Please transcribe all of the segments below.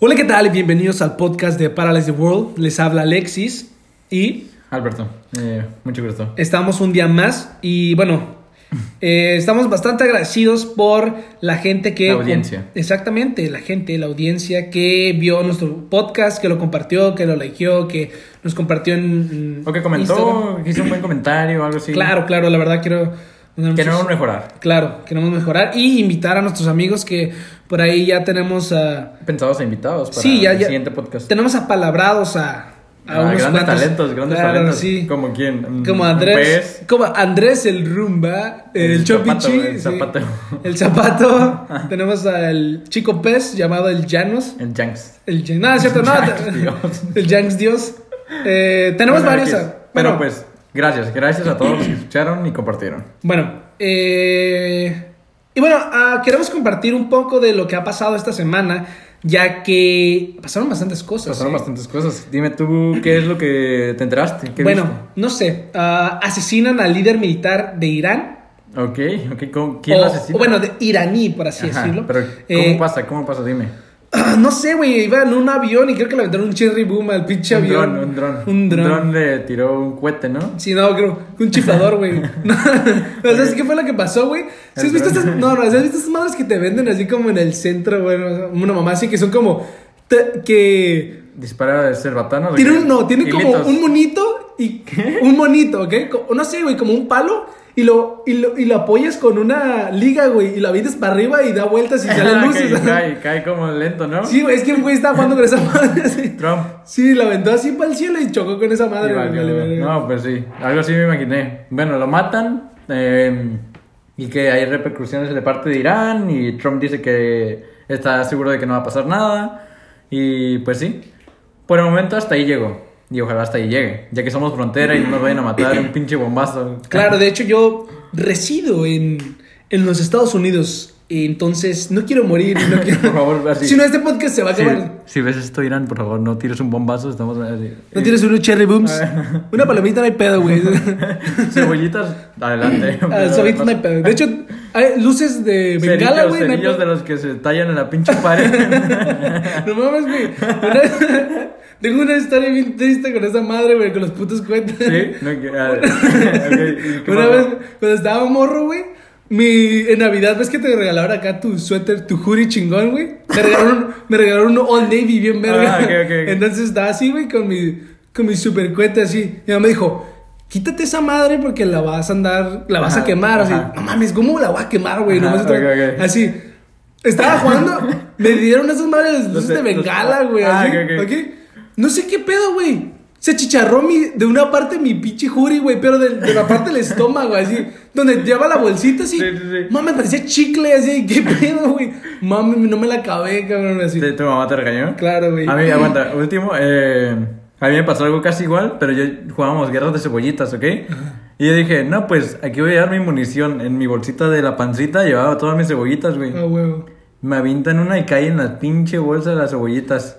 Hola, ¿qué tal? Bienvenidos al podcast de Paralyze the World. Les habla Alexis y Alberto, eh, mucho gusto. estamos un día más. Y bueno, eh, estamos bastante agradecidos por la gente que. La audiencia. Exactamente, la gente, la audiencia que vio nuestro podcast, que lo compartió, que lo likeó, que nos compartió en. O que comentó, Instagram. que hizo un buen comentario o algo así. Claro, claro, la verdad quiero. Mandar Que muchos- no mejorar. Claro, queremos mejorar y invitar a nuestros amigos que por ahí ya tenemos a. Pensados e invitados para Sí, ya, el ya. siguiente podcast. Tenemos apalabrados a, a Ah, unos grandes cuantos. talentos, grandes Claro, talentos. sí. ¿Como quién? Como Andrés. Como Andrés el Rumba, el, El Chopichi. Zapato, el sí. Zapato. El Zapato. Tenemos al chico pez llamado el Llanos. El Janks. El Jan- No, es cierto, no. Janks Dios. El Janks Dios. Eh, tenemos Bueno, varios. Ah, Pero bueno, pues, gracias. Gracias a todos los que escucharon y compartieron. Bueno, eh, y bueno, ah, queremos compartir un poco de lo que ha pasado esta semana, ya que pasaron bastantes cosas. Pasaron ¿eh? bastantes cosas. Dime tú, ¿qué es lo que te enteraste? ¿Qué Bueno, no sé, ah, asesinan al líder militar de Irán. Ok, ok. ¿cómo- ¿Quién o, lo asesina? o bueno, de iraní, por así Ajá, decirlo. Pero, ¿cómo Eh, pasa? ¿Cómo pasa? Dime. Ah, no sé, güey, iba en un avión y creo que le aventaron un cherry boom al pinche Un avión. dron, un dron. Un dron. le tiró un cohete, ¿no? Sí, no, creo un chiflador, güey. No, ¿Sabes qué fue lo que pasó, güey? ¿Sí has visto dron. estas, no, no, ¿sí ¿has visto estas madres que te venden así como en el centro, güey? Una mamá así que son como, te- que Dispara cerbatanos. tiene ¿o qué? un, no, tiene como un monito y un monito, ¿ok? No sé, güey, como un palo y lo, y lo, y lo apoyas con una liga, güey, y lo avientas para arriba y da vueltas y salen Ah, luces. cae, cae como lento, ¿no? Sí, güey, es que un güey estaba jugando con esa madre así. Trump. Sí, la aventó así para el cielo y chocó con esa madre. Vale. No, pues sí, algo así me imaginé. Bueno, lo matan eh, y que hay repercusiones de parte de Irán y Trump dice que está seguro de que no va a pasar nada. Y pues sí, por el momento hasta ahí llegó. Y ojalá hasta ahí llegue, ya que somos frontera y no nos vayan a matar un pinche bombazo. Claro, de hecho yo resido en, en los Estados Unidos, entonces no quiero morir. No quiero... Por favor, así. Si no, este podcast se va a acabar. si ves esto, Irán, por favor, no tires un bombazo, estamos así. No tienes unos cherry booms. Una palomita no hay pedo, güey. Cebollitas, adelante. Ah, Suavitos no hay pedo. De hecho, hay luces de bengala, Cerillos, güey. no hay cerillos pedo. de los que se tallan en la pinche pared. No mames, güey. Tengo una historia bien triste con esa madre, güey, con los putos cohetes. ¿Sí? No, que- ah, ok, ¿y qué Una vez, cuando estaba morro, güey, mi, en Navidad, ¿ves que te regalaron acá tu suéter, tu hoodie chingón, güey? Me regalaron, me regalaron un All Navy bien verga. Ah, ok, ok, ok. Entonces estaba así, güey, con mi, con mi super cohete así. Mi mamá me dijo, quítate esa madre porque la vas a andar, la vas a Ajá, quemar. Así, ajá. no mames, ¿cómo la voy a quemar, güey? Nomás otra-. Así. Estaba jugando, me dieron esas madres luces de bengala, güey. ah, así, ok, ok. ¿ok? No sé qué pedo, güey. Se chicharró mi, de una parte mi pinche jury, güey, pero de, de la parte del estómago, así, donde lleva la bolsita, así. Sí, sí, sí. Mami, parecía chicle, así, ¿qué pedo, güey? Mami, no me la acabé, cabrón, así. ¿Te- ¿Tu mamá te regañó? Claro, güey. A mí, aguanta, último, eh, a mí me pasó algo casi igual, pero yo jugábamos guerras de cebollitas, ¿ok? Y yo dije, no, pues aquí voy a dar mi munición. En mi bolsita de la pancita llevaba todas mis cebollitas, güey. Ah, huevo. Me avientan una y cae en la pinche bolsa de las cebollitas.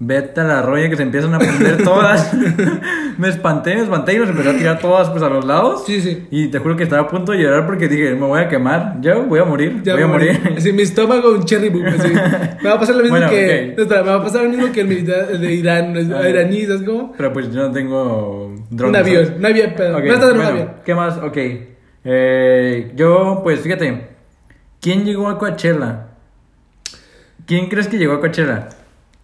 Vete a la roya que se empiezan a prender todas. me espanté, me espanté y los empecé a tirar todas pues a los lados. Sí, sí. Y te juro que estaba a punto de llorar porque dije, me voy a quemar. Yo voy a morir, Ya voy a morir. Así, mi estómago, un cherry boom, así. Me va a pasar lo mismo Bueno, que. espera, me va a pasar lo mismo que el militar el de Irán, el Ah. iraní, ¿sabes cómo? Pero pues yo no tengo Un drones. un avión, pedo. Ok, No estás en un avión. ¿Qué más? Ok. Eh, yo, pues fíjate. ¿Quién llegó a Coachella? ¿Quién crees que llegó a Coachella?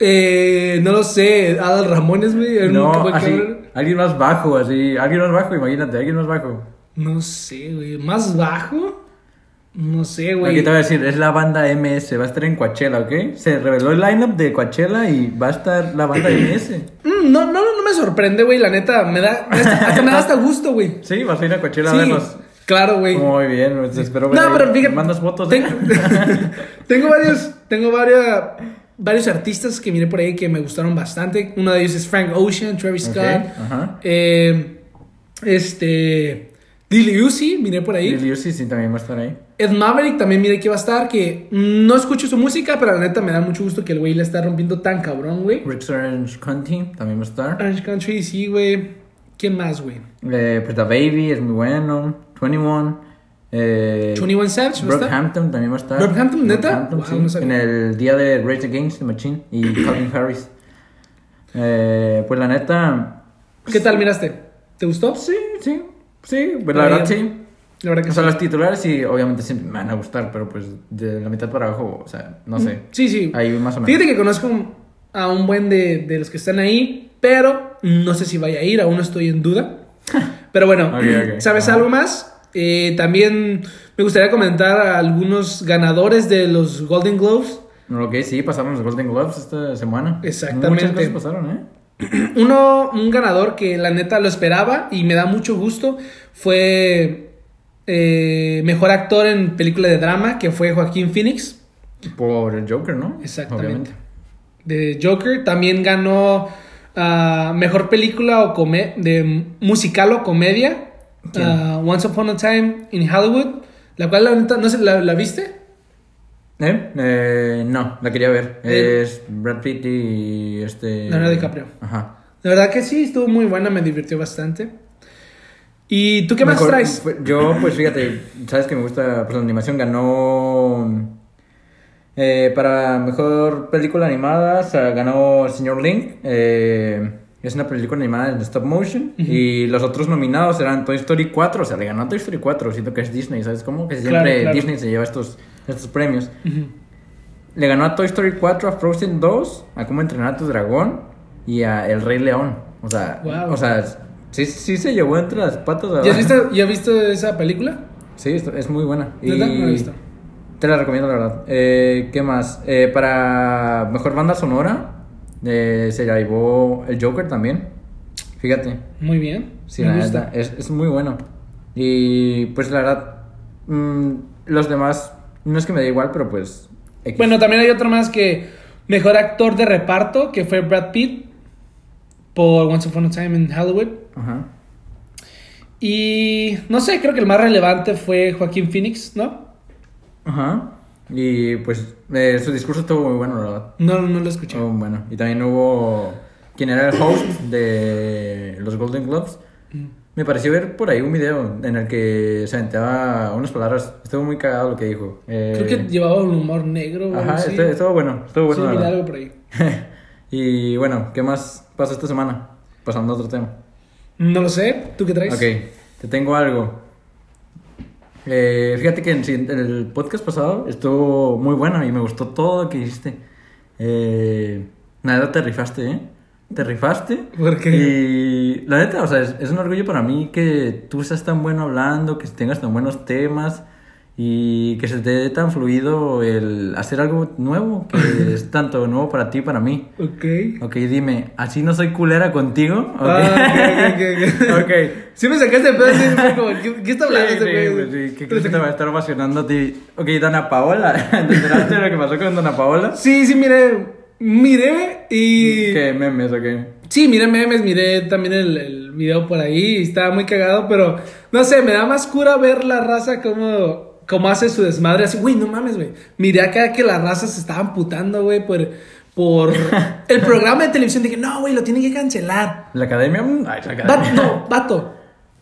Eh, no lo sé, Adal Ramones, güey. No, así. Alguien más bajo, así. Alguien más bajo, imagínate, alguien más bajo. No sé, güey. ¿Más bajo? No sé, güey. Aquí te voy a decir, es la banda MS, va a estar en Coachella, ¿ok? Se reveló el lineup de Coachella y va a estar la banda MS. Mm, no, no, no me sorprende, güey. La neta, me da. hasta me da hasta gusto, güey. Sí, vas a ir a Coachella Sí, a claro, güey. Muy bien, pues, espero ver. No, pero fíjate. ¿Me mandas fotos? Tengo, eh? tengo varios. Tengo varios. Varios artistas que miré por ahí que me gustaron bastante. Uno de ellos es Frank Ocean, Travis Scott. ajá. eh, este. Dilly Uzi, miré por ahí. Lil Uzi sí también va a estar ahí. Ed Maverick también miré que va a estar. Que no escucho su música, pero la neta me da mucho gusto que el güey la está rompiendo tan cabrón, güey. Rick Orange County también va a estar. Orange Country, sí, güey. ¿Quién más, güey? Eh, pues The Baby es muy bueno. 21. Eh, 21 Savage. Brockhampton también va a estar. ¿Brockhampton, neta? Brockhampton, Wow, sí. no. En el día de Rage Against the Machine y Calvin Harris. Eh, pues la neta. ¿Qué tal miraste? ¿Te gustó? Sí, sí. Sí, pues la verdad sí. La verdad que O sea, sí. los titulares sí, obviamente siempre me van a gustar, pero pues de la mitad para abajo, o sea, no sé. Sí, sí. Ahí más o menos. Fíjate que conozco a un buen de, de los que están ahí, pero no sé si vaya a ir, aún estoy en duda. Pero bueno, Ok, ok. ¿sabes Ajá. algo más? Eh, también me gustaría comentar a algunos ganadores de los Golden Globes. Ok, sí, pasaron los Golden Globes esta semana. Exactamente. Muchas cosas pasaron, ¿eh? Uno, un ganador que la neta lo esperaba y me da mucho gusto fue eh, mejor actor en película de drama, que fue Joaquín Phoenix. Por el Joker, ¿no? Exactamente. Obviamente. de Joker. También ganó ah, mejor película o come- de musical o comedia. Ah, Once Upon a Time in Hollywood. La cual la neta, no sé, ¿la, la viste? ¿Eh? Eh, no, la quería ver. Eh. Es Brad Pitt y este. Leonardo DiCaprio. Ajá. La verdad que sí, estuvo muy buena, me divirtió bastante. ¿Y tú qué más traes? Yo, pues fíjate, sabes que me gusta pues, la animación. Ganó. eh, para mejor película animada, o sea, ganó el señor Link. eh, es una película animada en stop motion. Y los otros nominados eran Toy Story 4. O sea, le ganó a Toy Story 4. Siento que es Disney, ¿sabes cómo? Que siempre Claro, claro. Disney se lleva estos, estos premios. Le ganó a Toy Story 4, a Frozen 2, a Cómo entrenar a tu dragón y a El Rey León. O sea, Wow. o sea sí, sí se llevó entre las patas. ¿Ya has visto, ¿ya has visto esa película? Sí, es muy buena. Visto. Te la recomiendo, la verdad. Eh, ¿Qué más? Eh, para mejor banda sonora, eh, se la llevó el Joker también. Fíjate. Muy bien. Sí, la neta, es, es muy bueno. Y pues la verdad, mm, los demás, no es que me dé igual, pero pues. X. Bueno, también hay otro más que mejor actor de reparto, que fue Brad Pitt por Once Upon a Time in Hollywood. Ajá. Y no sé, creo que el más relevante fue Joaquín Phoenix, ¿no? Ajá. Y pues eh, su discurso estuvo muy bueno, la verdad. No, no lo escuché. Estuvo bueno. Y también hubo quien era el host de los Golden Globes. Mm. Me pareció ver por ahí un video en el que se aventaba unas palabras. Estuvo muy cagado lo que dijo. Eh, Creo que llevaba un humor negro. Ajá, así. estuvo, estuvo bueno. Estuvo bueno, Sí, algo por ahí. y bueno, ¿qué más pasó esta semana? Pasando a otro tema. No lo sé. ¿Tú qué traes? Ok, te tengo algo. Eh, fíjate que en, el podcast pasado estuvo muy bueno y me gustó todo lo que hiciste. Eh, nada, te rifaste, ¿eh? Te rifaste. ¿Por qué? Y la neta, o sea, es, es un orgullo para mí que tú seas tan bueno hablando, que tengas tan buenos temas y que se te dé tan fluido el hacer algo nuevo, que es tanto nuevo para ti y para mí. Ok. Ok, dime, ¿así no soy culera contigo? Ok. Ah, ok, ok, ok. Ok. Sí me sacaste de pedo, sí, fue como, ¿qué, qué está hablando Sí, ese sí, güey? pues sí, ¿Qué crees que te va a estar apasionando a ti? Ok, Dana Paola. ¿Te enteraste de lo que pasó con Dana Paola? Sí, sí, miré. Miré y. ¿Qué memes o qué? Sí, miré memes, miré también el, el video por ahí y estaba muy cagado, pero no sé, me da más cura ver la raza como, como hace su desmadre. Así, güey, no mames, güey. Miré acá que la raza se estaba putando, güey, por, por el programa de televisión. Dije, no, güey, lo tienen que cancelar. ¿La academia? Mm, Ay, la Vato, academia. no, vato.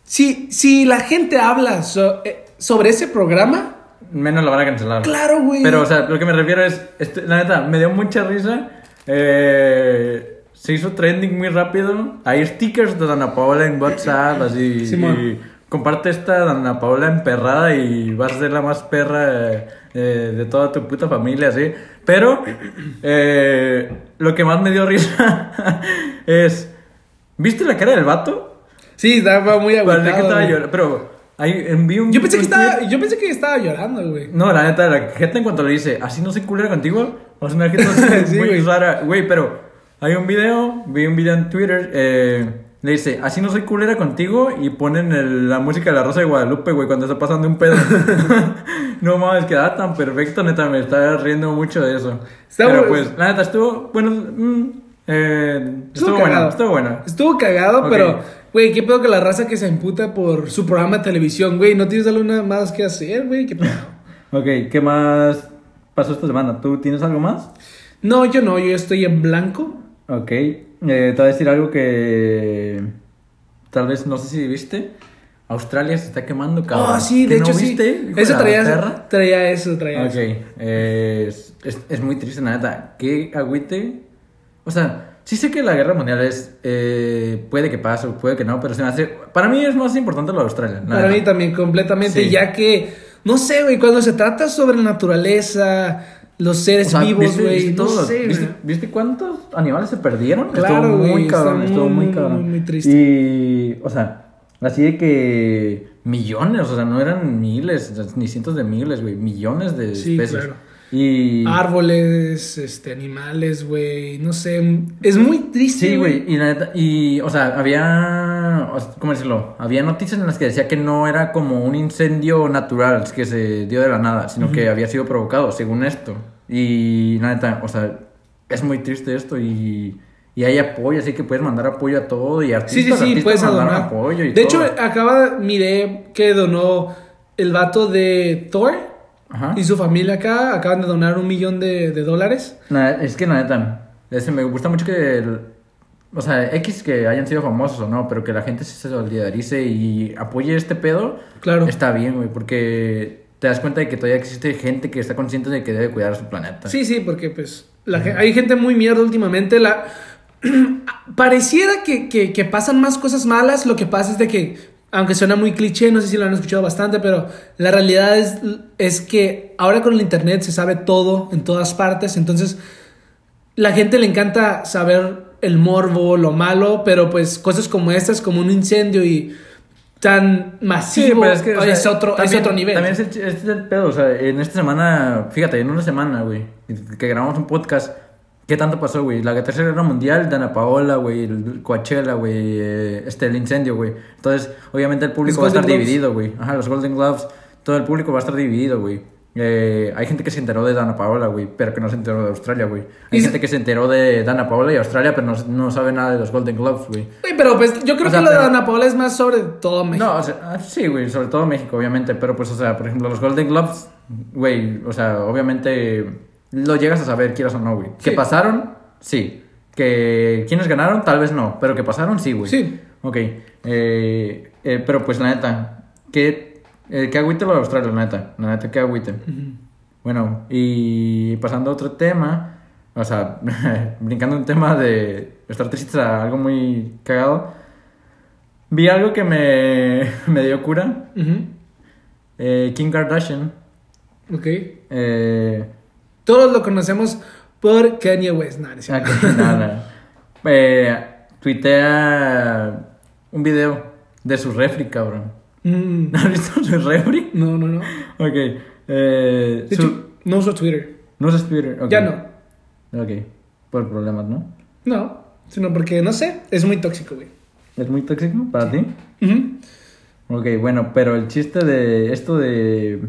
Si, si la gente habla so- eh, sobre ese programa, Menos lo van a cancelar. claro, güey. Pero, o sea, lo que me refiero es, este, la neta, me dio mucha risa. Eh, se hizo trending muy rápido. Hay stickers de Dana Paola en WhatsApp, así. Y comparte esta Dana Paola emperrada y vas a ser la más perra eh, eh, de toda tu puta familia, así. Pero, eh, lo que más me dio risa es. ¿Viste la cara del vato? Sí, estaba muy agotado. Parecía que estaba güey. llorando. Pero, ahí enví un. Yo pensé que estaba, yo pensé que estaba llorando, güey. no, la neta, la gente en cuanto le dice, así no soy culera contigo, o sea, una gente Sí, muy güey. rara. Güey, pero hay un video, vi un video en Twitter, eh, le dice, así no soy culera contigo, y ponen el- la música de la Rosa de Guadalupe, güey, cuando está pasando un pedo. no mames, quedaba tan perfecto, neta, me estaba riendo mucho de eso. Está pero pues, la neta, estuvo, bueno, mm, eh, estuvo, cagado. bueno, estuvo bueno. Estuvo cagado, pero, güey, qué pedo que la raza que se emputa por su programa de televisión, güey. No tienes alguna más que hacer, güey. ¿Qué pedo? Ok, ¿qué más pasó esta semana? ¿Tú tienes algo más? No, yo no, yo estoy en blanco. Ok, eh, te voy a decir algo que tal vez no sé si viste. Australia se está quemando, cabrón. Oh, sí, de ¿Qué hecho no sí. viste, Eso traía, perra? traía eso, traía Ok, eso. eh, es, es, es muy triste, la neta. Qué agüite. O sea, sí sé que la guerra mundial es. eh, puede que pase, puede que no, pero se me hace. Para mí es más importante lo de Australia. Para neta. mí también, completamente, Sí. ya que, no sé, güey, cuando se trata sobre la naturaleza, los seres O sea, vivos, ¿viste- güey, no sé, ¿viste, cuántos animales se perdieron? Claro, estuvo muy cabrón, estuvo muy, muy cabrón. muy, muy triste. Y, o sea, así de que millones, o sea, no eran miles, ni cientos de miles, güey, millones de Sí, especies. claro. Y... Árboles, este, animales, güey, no sé, es muy triste, Sí, güey, y la neta, y, o sea, había, ¿cómo decirlo? Había noticias en las que decía que no era como un incendio natural que se dio de la nada, sino que había sido provocado, según esto. Y la neta, o sea, es muy triste esto y, y hay apoyo, así que puedes mandar apoyo a todo y Sí, artistas, sí, sí, artistas puedes donar. apoyo y de hecho, acaba, miré que donó el vato de Thor Ajá. y su familia acá, acaban de donar un millón de, de dólares. Es que la neta, me gusta mucho que, el- o sea, X que hayan sido famosos o no, pero que la gente se solidarice y apoye este pedo, Claro. está bien, güey, porque te das cuenta de que todavía existe gente que está consciente de que debe cuidar su planeta. Sí, sí, porque pues la hay gente muy mierda últimamente. La... Pareciera que, que- que pasan más cosas malas. Lo que pasa es de que, aunque suena muy cliché, no sé si lo han escuchado bastante, pero la realidad es, es que ahora con el internet se sabe todo en todas partes. Entonces, la gente le encanta saber el morbo, lo malo, pero pues cosas como estas, como un incendio y tan masivo, es, que, o sea, es otro, es otro nivel. También es el, es el pedo, o sea, en esta semana, fíjate, en una semana, güey, que grabamos un podcast, ¿qué tanto pasó, güey? La Tercera Guerra Mundial, Dana Paola, güey, el Coachella, güey, eh, este, el incendio, güey. Entonces, obviamente el público Los va a estar dividido, güey. Ajá, los Golden Gloves, todo el público va a estar dividido, güey. Eh, hay gente que se enteró de Dana Paola, güey, pero que no se enteró de Australia, güey. Hay Y- gente que se enteró de Dana Paola y Australia, pero no, no sabe nada de los Golden Globes, güey. Güey, pero pues yo creo O sea, que lo pero- de Ana Paola es más sobre todo México. No, o sea, ah, sí, güey, sobre todo México, obviamente, pero pues, o sea, por ejemplo, los Golden Globes, güey, o sea, obviamente lo llegas a saber, quieras o no, güey. ¿Que pasaron? Sí. ¿Que quiénes ganaron? Tal vez no, pero que pasaron, sí, güey. Sí. Ok, eh, eh, pero pues la neta, ¿qué, eh, qué agüite lo de Australia, la neta? La neta, ¿qué agüite? Bueno, y pasando a otro tema, o sea, brincando un tema de estar triste a algo muy cagado, vi algo que me, me dio cura. Eh, Kim Kardashian. Ok. Eh, Todos lo conocemos por Kanye West. No, nada. Eh, tuitea un video de su refri, cabrón. Mm, ¿Has visto su refri? no, no, no. Ok. Eh, De su- hecho, no uso Twitter. no usas Twitter. ok. Ya no. Ok. Por problemas, ¿no? No. Sino porque, no sé, es muy tóxico, güey. ¿Es muy tóxico para ti? Ujú. Ok, bueno, pero el chiste de esto de,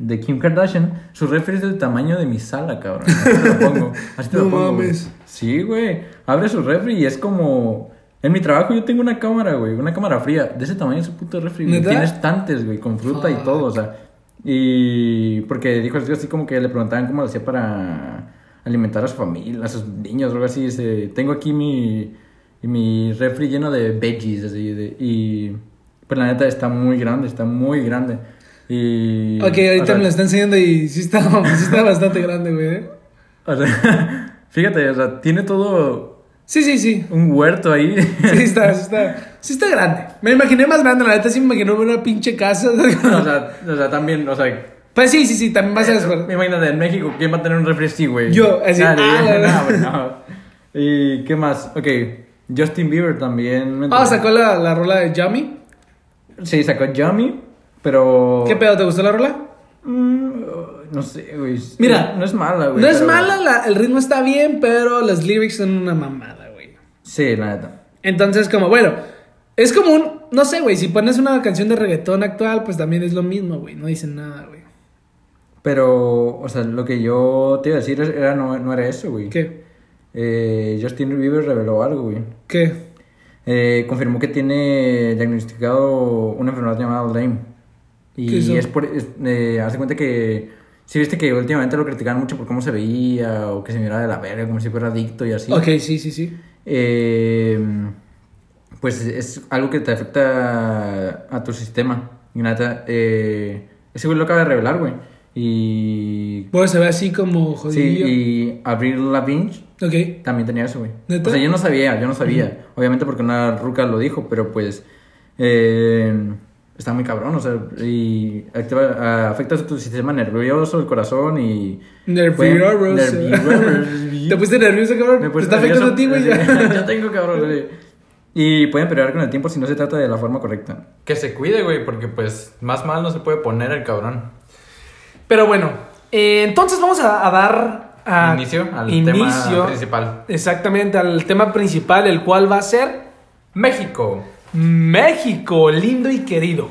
de Kim Kardashian, su refri es del tamaño de mi sala, cabrón. Así te lo pongo. Así te lo No pongo, güey. mames. Sí, güey. Abre su refri y es como... En mi trabajo yo tengo una cámara, güey. Una cámara fría. De ese tamaño es su puto refri, güey. Tiene estantes, güey, con fruta y todo, o sea. Y... Porque dijo así como que le preguntaban cómo lo hacía para alimentar a su familia, a sus niños o algo así. Dice, tengo aquí mi... Mi refri lleno de veggies, así, de, y... Pues la neta está muy grande, está muy grande. Y... Ok, ahorita o sea, me lo está enseñando y sí está, sí está bastante grande, güey. ¿eh? o sea, fíjate, o sea, tiene todo Sí, sí, sí. un huerto ahí. Sí está, sí está, sí está grande. Me imaginé más grande, la neta sí me imaginé una pinche casa. o, sea, o sea, también, o sea... Pues sí, sí, sí, también vas a descubrir. Me imagino en México, ¿quién va a tener un refri así, güey? Yo, así, ah, la verdad. no, no. ¿Y qué más? Ok, Justin Bieber también. Ah, enteré. sacó la, la rola de Yummy. Sí, sacó Yummy, pero... ¿Qué pedo? ¿Te gustó la rola? Mm, no sé, güey. Mira, no es mala, güey. No es pero- mala, la- el ritmo está bien, pero los lyrics son una mamada, güey. Sí, la neta. Entonces, como, bueno, es como un, no sé, güey, si pones una canción de reggaetón actual, pues también es lo mismo, güey, no dicen nada, güey. Pero, o sea, lo que yo te iba a decir era, no, no era eso, güey. ¿Qué? Eh, Justin Bieber reveló algo, güey. ¿Qué? Eh, confirmó que tiene diagnosticado una enfermedad llamada Lyme. ¿Qué Y es por. Es, eh, hace cuenta que. Si viste que últimamente lo criticaban mucho por cómo se veía o que se miraba de la verga, como si fuera adicto y así. Ok, sí, sí, sí. Eh, pues es algo que te afecta a tu sistema. Y neta, eh, ese güey lo acaba de revelar, güey. Y. Pues se ve así como Sí, jodidillo. y Avril Lavigne Ok. también tenía eso, güey. ¿Neta? O sea, yo no sabía, yo no sabía. Obviamente porque una ruca lo dijo, pero pues. eh, está muy cabrón, o sea, y activa- afecta a tu sistema nervioso, el corazón y. Nervioso. Nervioso. Te pusiste nervioso, cabrón. Me Te está afectando a ti, güey. nervioso. ya. Yo tengo cabrón, güey. Y pueden empeorar con el tiempo si no se trata de la forma correcta. Que se cuide, güey, porque pues más mal no se puede poner el cabrón. Pero bueno, eh, entonces vamos a, a dar a- Inicio al inicio, tema principal. Exactamente, al tema principal, el cual va a ser México. México, lindo y querido.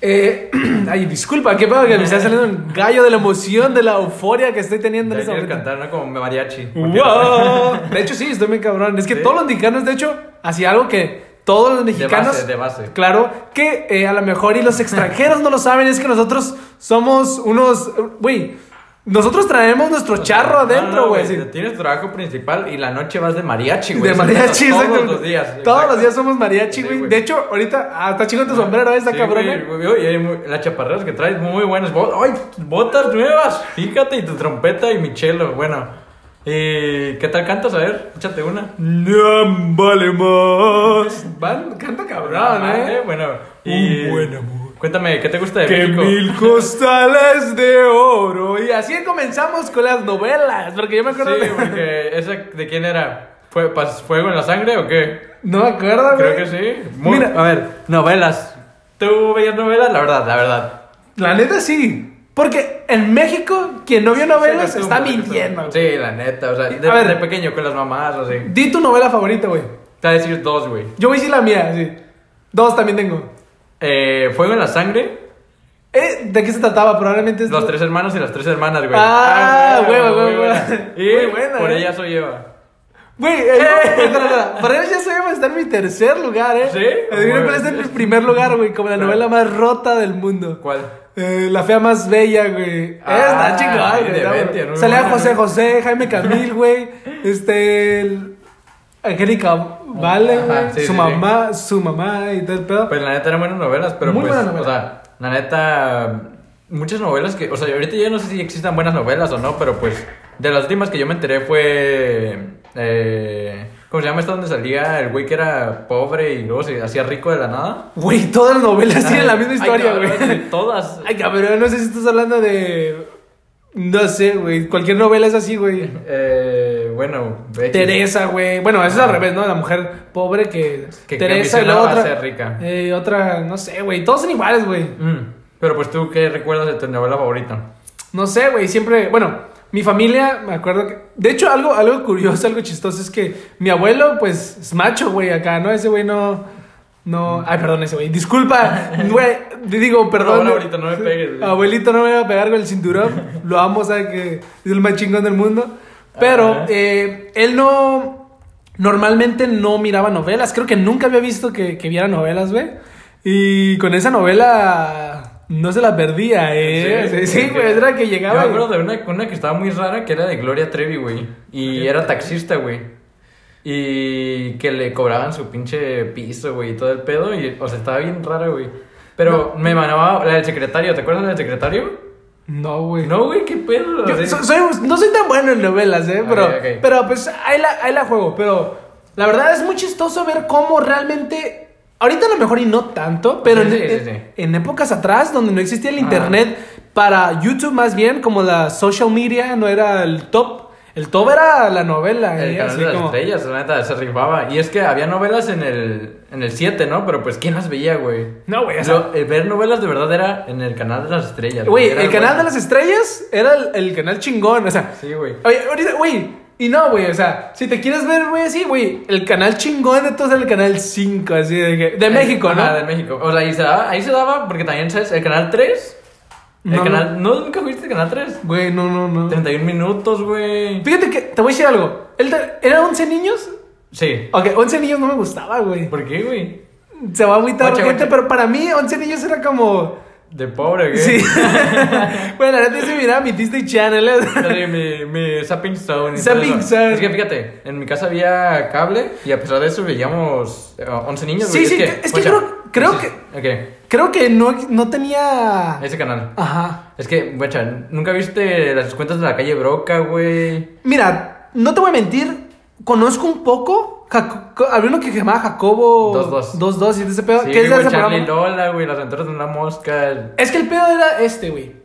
Eh, ay, disculpa, qué pedo que me está saliendo un gallo de la emoción, de la euforia que estoy teniendo en Ya este quieres momento. cantar, ¿no? Como mariachi. ¡Wow! De hecho, sí, estoy muy cabrón. Es que Sí. todos los mexicanos, de hecho, hacía algo que todos los mexicanos. base, de base. Claro, que eh, a lo mejor y los extranjeros no lo saben, es que nosotros somos unos. Güey, nosotros traemos nuestro charro No, no, adentro, no, güey. sí. Tienes tu trabajo principal y la noche vas de mariachi, güey. De mariachi, exacto. Todos los días. Todos exacto. los días somos mariachi, Sí, güey. de hecho, ahorita, ah, está chico tu sombrero, ¿eh? está Sí, cabrón. güey, ¿eh? y las chaparreras que traes muy buenas. ¡Ay! Botas nuevas. Fíjate, y tu trompeta y mi chelo. Bueno. ¿Y qué tal cantas? A ver, échate una. No vale más. Van, canta cabrón, Ah, ¿eh? Bueno. Y... Un buen amor. Cuéntame, ¿qué te gusta de Que México? mil costales de oro. Y así comenzamos con las novelas. Porque yo me acuerdo Sí, de. porque esa de quién era. ¿Fue fuego en la sangre o qué? No me acuerdo. Creo que sí. Muy- Mira. a ver, novelas. ¿Tú veías novelas? La verdad, la verdad. La neta sí. Porque en México, quien no vio novelas Sí, está mintiendo. Sí, la neta. O sea, de, A ver. de pequeño con las mamás, así. Di tu novela favorita, güey. Te voy a decir dos, güey. Yo voy a decir la mía, sí. Dos también tengo. Eh, Fuego en la sangre. Eh, ¿De qué se trataba? Probablemente es. Los tres hermanos y las tres hermanas, güey. Ah, güey, huevo, muy huevo, buena. huevo. Y Muy buena, por eh. ella soy Eva. Güey, eh. Para eso ya sabemos está en mi tercer lugar, ¿eh? ¿Sí? Adivina cuál está en mi primer lugar, güey. Como la novela más rota del mundo. ¿Cuál? Eh, la fea más bella, güey. Ah, está chingada, güey. güey. Salía José. José, Jaime Camil, güey. Este. el- Angélica Vale, Ajá, güey. sí, su sí, mamá, su mamá y todo el pedo. Pues la neta eran buenas novelas, pero Muy pues, novela. o sea, la neta, muchas novelas que, o sea, ahorita ya no sé si existan buenas novelas o no, pero pues, de las últimas que yo me enteré fue, eh, ¿cómo se llama esta donde salía el güey que era pobre y luego se hacía rico de la nada? Güey, todas las novelas tienen la misma historia, güey. Todas. Ay, cabrón, no sé si estás hablando de. No sé, güey. Cualquier novela es así, güey. Eh, bueno, X. Teresa, güey. Bueno, eso es al revés, ¿no? La mujer pobre que. Que Teresa y la otra. ser rica. Eh, otra, no sé, güey. Todos son iguales, güey. Mm, Pero pues tú, ¿qué recuerdas de tu novela favorita? No sé, güey. Siempre. Bueno, mi familia, me acuerdo que. De hecho, algo, algo curioso, algo chistoso es que mi abuelo, pues, es macho, güey, acá, ¿no? Ese güey no. No. Ay, perdón, ese güey. Disculpa, güey. te Digo, perdón. favor, abuelito, no me pegues. Abuelito, no me va a pegar con el cinturón. Lo amo, sabe que es el más chingón del mundo. Pero eh, él no. Normalmente no miraba novelas. Creo que nunca había visto que, que viera novelas, güey. Y con esa novela no se la perdía, ¿eh? Sí, sí, güey. Era que llegaba. Yo me acuerdo de una, una que estaba muy rara que era de Gloria Trevi, güey. Y era taxista, güey. Y que le cobraban su pinche piso, güey, y todo el pedo. Y, o sea, estaba bien rara, güey. Pero me mandaba la del secretario, ¿te acuerdas la del secretario? No, güey. No, güey, qué pedo. Yo soy- no soy tan bueno en novelas, ¿eh? Pero, pero pues ahí la, ahí la juego. Pero la verdad es muy chistoso ver cómo realmente. Ahorita a lo mejor y no tanto, pero Sí, en, sí, sí, en- épocas atrás, donde no existía el Ajá. internet, para YouTube más bien, como la social media no era el top. El top era la novela, El ¿eh? canal de las como- estrellas, la neta, se rifaba. Y es que había novelas en el, en el 7, ¿no? Pero pues, ¿quién las veía, güey? No, güey, o sea- Lo- el ver novelas de verdad era en el canal de las estrellas. Güey, el canal bueno. de las estrellas era el, el canal chingón, o sea. Sí, güey. Oye, ahorita, güey. Y no, güey, o sea, si te quieres ver, güey, sí, güey. El canal chingón de todos era el canal 5, así de que. De México, ¿no? Ajá, de México. O sea, ahí se daba, ahí se daba porque también, ¿sabes? El canal 3. El No, canal. ¿No nunca fuiste el canal 3? Güey, no, no, no. 31 minutos, güey. Fíjate que te voy a decir algo. ¿El de- ¿Era 11 niños? Sí. Ok, 11 niños no me gustaba, güey. ¿Por qué, güey? Se va muy tarde, gente, guacha. pero para mí 11 niños era como. De pobre, güey. Sí. bueno, la neta sí miraba mi Disney Channel. ¿eh? Mi, mi Zapping Zone. Zapping. Zone. Es que fíjate, en mi casa había cable y a pesar de eso veíamos eh, 11 niños, Sí, sí, es que creo- creo que- Ok, Creo que no, no tenía. ese canal. Ajá. Es que, guacha, ¿nunca viste las cuentas de la calle Broca, güey? Mira, no te voy a mentir. Conozco un poco. Jaco- co- había uno que se llamaba Jacobo. 2-2. 2-2 y de ese pedo. Sí, ¿Qué es de Charlie? Lola, güey, las aventuras de una mosca. Es que el pedo era este, güey.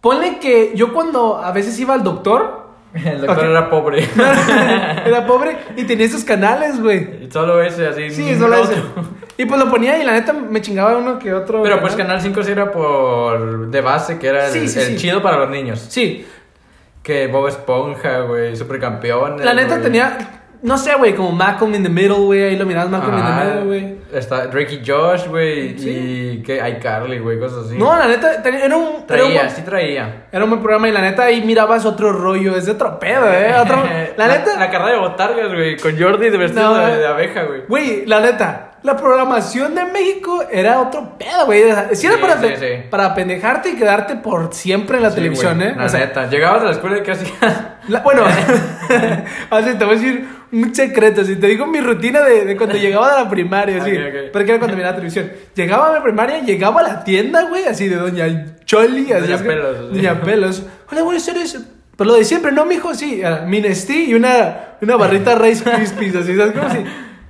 Ponle que yo cuando a veces iba al doctor. El doctor era pobre. era pobre y tenía esos canales, güey. Y solo ese, así. Sí, solo otro. ese. Y pues lo ponía y la neta me chingaba uno que otro. Pero pues Canal 5 sí era por... De base, que era el, Sí, sí, el sí. chido para los niños. Sí, Que Bob Esponja, güey, supercampeones. la neta tenía. No sé, güey, como Malcolm in the Middle, güey. Ahí lo mirabas Malcolm in the Ajá. Middle, güey. Está Drake y Josh, güey. Sí. Y que iCarly, güey, cosas así. No, la neta, tenía- era un. era un Traía, sí traía. Era un buen programa y la neta ahí mirabas otro rollo, es de otro pedo, eh. Otro, la neta, La carrera de botargas, güey. Con Jordi de vestido No, de, de abeja, güey. güey, la neta, la programación de México era otro pedo, güey. Sea, sí era para, sí, para pendejarte y quedarte por siempre en la televisión, güey, eh. La O sea, neta. Llegabas a la escuela y ¿qué hacías? la- bueno, así te voy a decir un secreto. Si te digo mi rutina de, de cuando llegaba a la primaria, así, Ok, ok. porque era cuando miraba televisión. Llegaba a la primaria, llegaba a la tienda, güey, así de Doña Choli, así Doña es que- Pelos. Doña Pelos. Hola, buenas tardes. Pero lo de siempre, ¿no, mijo? Sí, Minestí y una, una barrita Rice Krispies, así, ¿sabes cómo? Así.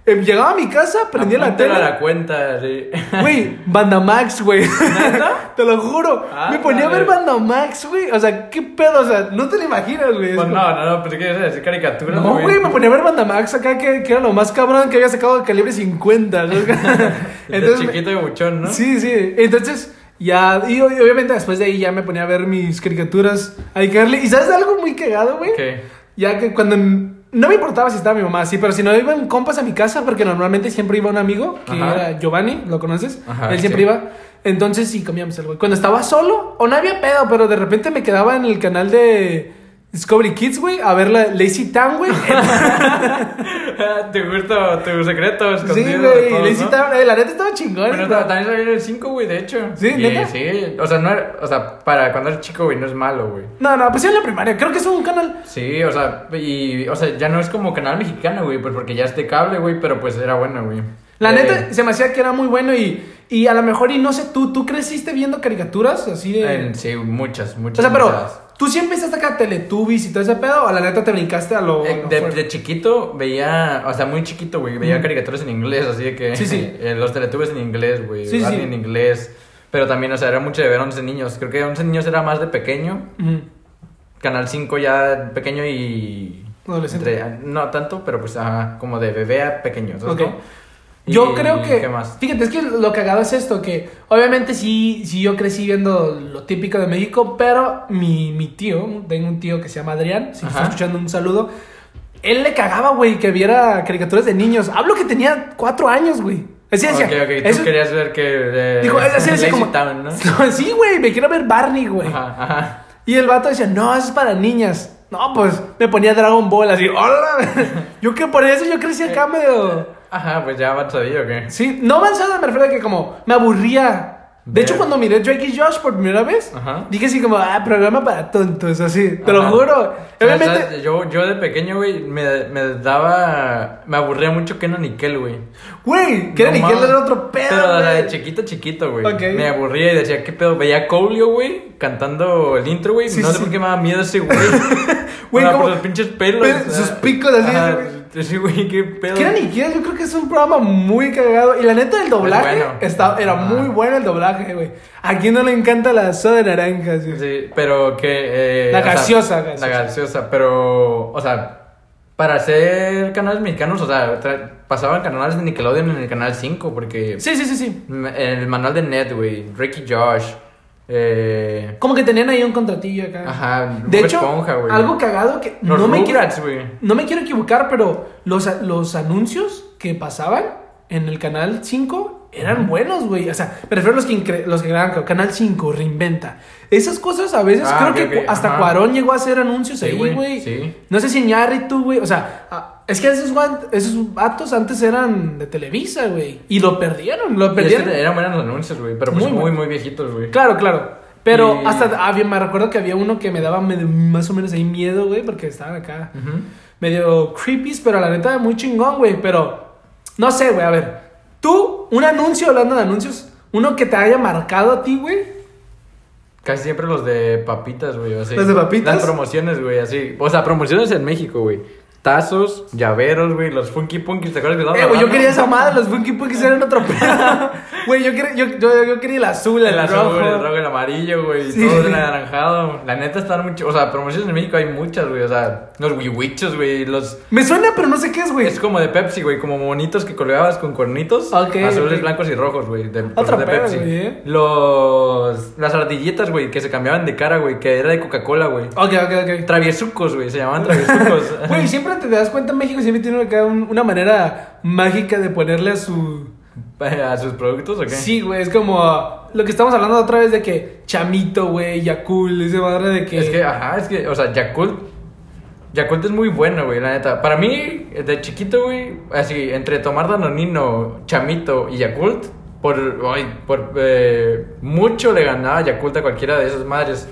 Eh, Llegaba a mi casa, prendía la tele. a la cuenta, sí. Güey, Bandamax, güey. te lo juro. Ah, me ponía a ver. Bandamax, güey. O sea, qué pedo, o sea, no te lo imaginas, güey. Es Pues no, no, no, pero ¿qué quieres decir? Caricaturas, no, güey, me ponía a ver Bandamax acá, que, que era lo más cabrón que había sacado de calibre 50. ¿no? Entonces, chiquito y buchón, ¿no? Sí, sí. Entonces, ya, y ob- obviamente después de ahí ya me ponía a ver mis caricaturas a Carly. ¿Y sabes algo muy cagado, güey? ¿Qué? Ya que cuando. No me importaba si estaba mi mamá así, pero si no iban compas a mi casa, porque normalmente siempre iba un amigo, que Ajá. era Giovanni, ¿lo conoces? Ajá, Él siempre sí. iba. Entonces sí comíamos algo. Cuando estaba solo, o no había pedo, pero de repente me quedaba en el canal de Discovery Kids, güey, a ver la Lazy Town, güey. ¿Te gusta tu secreto sí, escondido de güey, Lazy ¿no? Town, eh, la neta estaba chingón. Pero también salió en el 5, güey, de hecho. ¿Sí? Y- ¿Neta? Sí, o sea, no era, o sea, para cuando eres chico, güey, no es malo, güey. No, no, pues sí en la primaria. Creo que es un canal. Sí, o sea, y, o sea, ya no es como canal mexicano, güey, pues porque ya es de cable, güey, pero pues era bueno, güey. La Eh, neta se me hacía que era muy bueno y, y a lo mejor, y no sé, tú, tú creciste viendo caricaturas así de. en- sí, muchas, muchas. o sea, pero muchas. Tú siempre empezaste acá Teletubbies y todo ese pedo, o la neta te brincaste a lo. Eh, de, chiquito veía, o sea, muy chiquito, güey, veía caricaturas en inglés, así de que Sí, sí. eh, los teletubes en inglés, güey, Sí, sí. en inglés, pero también, o sea, era mucho de ver 11 niños, creo que 11 niños era más de pequeño. Canal 5 ya pequeño y... Adolescente. entre- no tanto, pero pues ajá, como de bebé a pequeño, ¿sabes Ok. cómo? Yo creo que. ¿Qué más? Fíjate, es que lo cagado es esto: que obviamente sí, sí yo crecí viendo lo típico de México, pero mi, mi tío, tengo un tío que se llama Adrián, si está escuchando un saludo. Él le cagaba, güey, que viera caricaturas de niños. Hablo que tenía cuatro años, güey. Así decía. Ok, ok, tú eso- querías ver que... eh, Dijo, así decía como. Town, ¿no? sí, güey, me quiero ver Barney, güey. Ajá, ajá. Y el vato decía, no, eso es para niñas. No, pues me ponía Dragon Ball así, hola. Yo que por eso yo crecí acá medio. Ajá, pues ya avanzadillo, ¿o qué? Sí, no avanzada, me refiero a que como me aburría. De Ver. hecho, cuando miré Drake y Josh por primera vez, Ajá. dije así como, ah, programa para tontos, así. Te lo Ajá. juro. ¿Sabes? Obviamente. ¿Sabes? Yo, yo de pequeño, güey, me, me daba... Me aburría mucho Kenan y Kel, güey. Güey, era No mames. era otro pedo. Pero o sea, güey. de chiquito, chiquito, güey. Ok. Me aburría y decía, ¿qué pedo? Veía a Coolio, güey, cantando el intro, güey. Sí, no sí, sé por qué me daba miedo ese güey. Güey, O sea, como- por los pinches pelos. pe- o sea. sus picos así, ese Sí, güey, qué pedo. Que era yo creo que es un programa muy cagado. Y la neta, el doblaje bueno. está, era muy bueno el doblaje, güey. ¿A quién no le encanta la soda de naranja? así? Sí, pero que... eh, La sea, gaseosa, gaseosa. La gaseosa, pero... O sea, para hacer canales mexicanos, o sea, pasaban canales de Nickelodeon en el canal 5, porque... Sí, sí, sí, sí. En el manual de Ned, güey. Ricky Josh. Eh... Como que tenían ahí un contratillo acá. Ajá, De hecho, Esponja, algo cagado que Los no me, quiero, no me quiero equivocar, pero los, los anuncios que pasaban en el canal 5 eran buenos, güey. O sea, me refiero a los que, los que grababan como Canal 5, Reinventa. Esas cosas a veces Ah, creo que hasta ajá. Cuarón llegó a hacer anuncios Sí, ahí, güey, güey. sí. No sé si Ñarritu, güey. O sea, a- Es que esos, esos vatos antes eran de Televisa, güey. Y lo perdieron, lo es perdieron. que eran buenos anuncios, güey. Pero pues Muy muy, muy, viejitos, güey. Claro, claro. Pero Y- hasta había, me recuerdo que había uno que me daba medio- más o menos ahí miedo, güey, porque estaban acá medio creepy, pero la neta muy chingón, güey. Pero no sé, güey, a ver. Tú, un anuncio, hablando de anuncios, uno que te haya marcado a ti, güey. Casi siempre los de papitas, güey. así. ¿Los de papitas? Las promociones, güey, así. O sea, promociones en México, güey. Tazos, llaveros, güey, los Funky Punkies, ¿te acuerdas que Eh, güey, yo quería esa madre, los Funky Punkies eran otro pedo. Güey, yo, quería- yo, yo, yo quería el azul, el, El azul, rojo. el rojo, el amarillo, güey, Sí. todo el anaranjado. La neta están mucho, o sea, promociones en México hay muchas, güey, o sea, los wiwichos, güey, los Me suena, pero no sé qué es, güey. es como de Pepsi, güey, como monitos que colgabas con cuernitos, Ok, azules, ok. blancos y rojos, güey, de, Otro de pedo, Pepsi. güey, ¿eh? Los las ardillitas, güey, que se cambiaban de cara, güey, que era de Coca-Cola, güey. Ok, ok, ok. Traviesucos, güey, se llamaban traviesucos. Güey, siempre te das cuenta, México siempre tiene acá un- una manera mágica de ponerle a su... ¿A sus productos o qué? Sí, güey, es como lo que estamos hablando otra vez de que Chamito, güey, Yakul, esa madre de que... Es que, ajá, es que, o sea, Yakult. Yakult es muy bueno, güey, la neta. Para mí, de chiquito, güey, así, entre tomar Danonino, Chamito y Yakult, por, ay, por eh, mucho le ganaba Yakult a cualquiera de esas madres.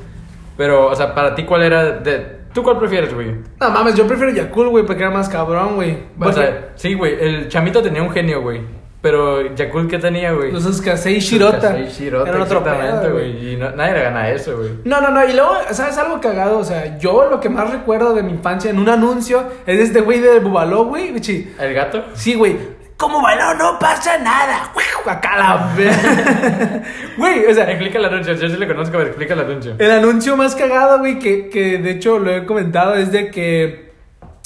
Pero, o sea, para ti, ¿cuál era? De, ¿Tú cuál prefieres, güey? No mames, yo prefiero Yakul, güey, porque era más cabrón, güey. O sea, sí, güey, el Chamito tenía un genio, güey. Pero Yakult, ¿qué tenía, güey? los Escasei Shirota. Sí, Shirota, eran otro pedo, güey. Y no- nadie le gana eso, güey. No, no, no, y luego, ¿sabes algo cagado? O sea, yo lo que más recuerdo de mi infancia en un anuncio es este güey de Bubaló, güey, bichi. ¿El gato? Sí, güey. Como balón no pasa nada. Acá la Güey, o sea, Explica el anuncio, yo sí le conozco, pero explica el anuncio. el anuncio más cagado, güey, que, que de hecho lo he comentado, es de que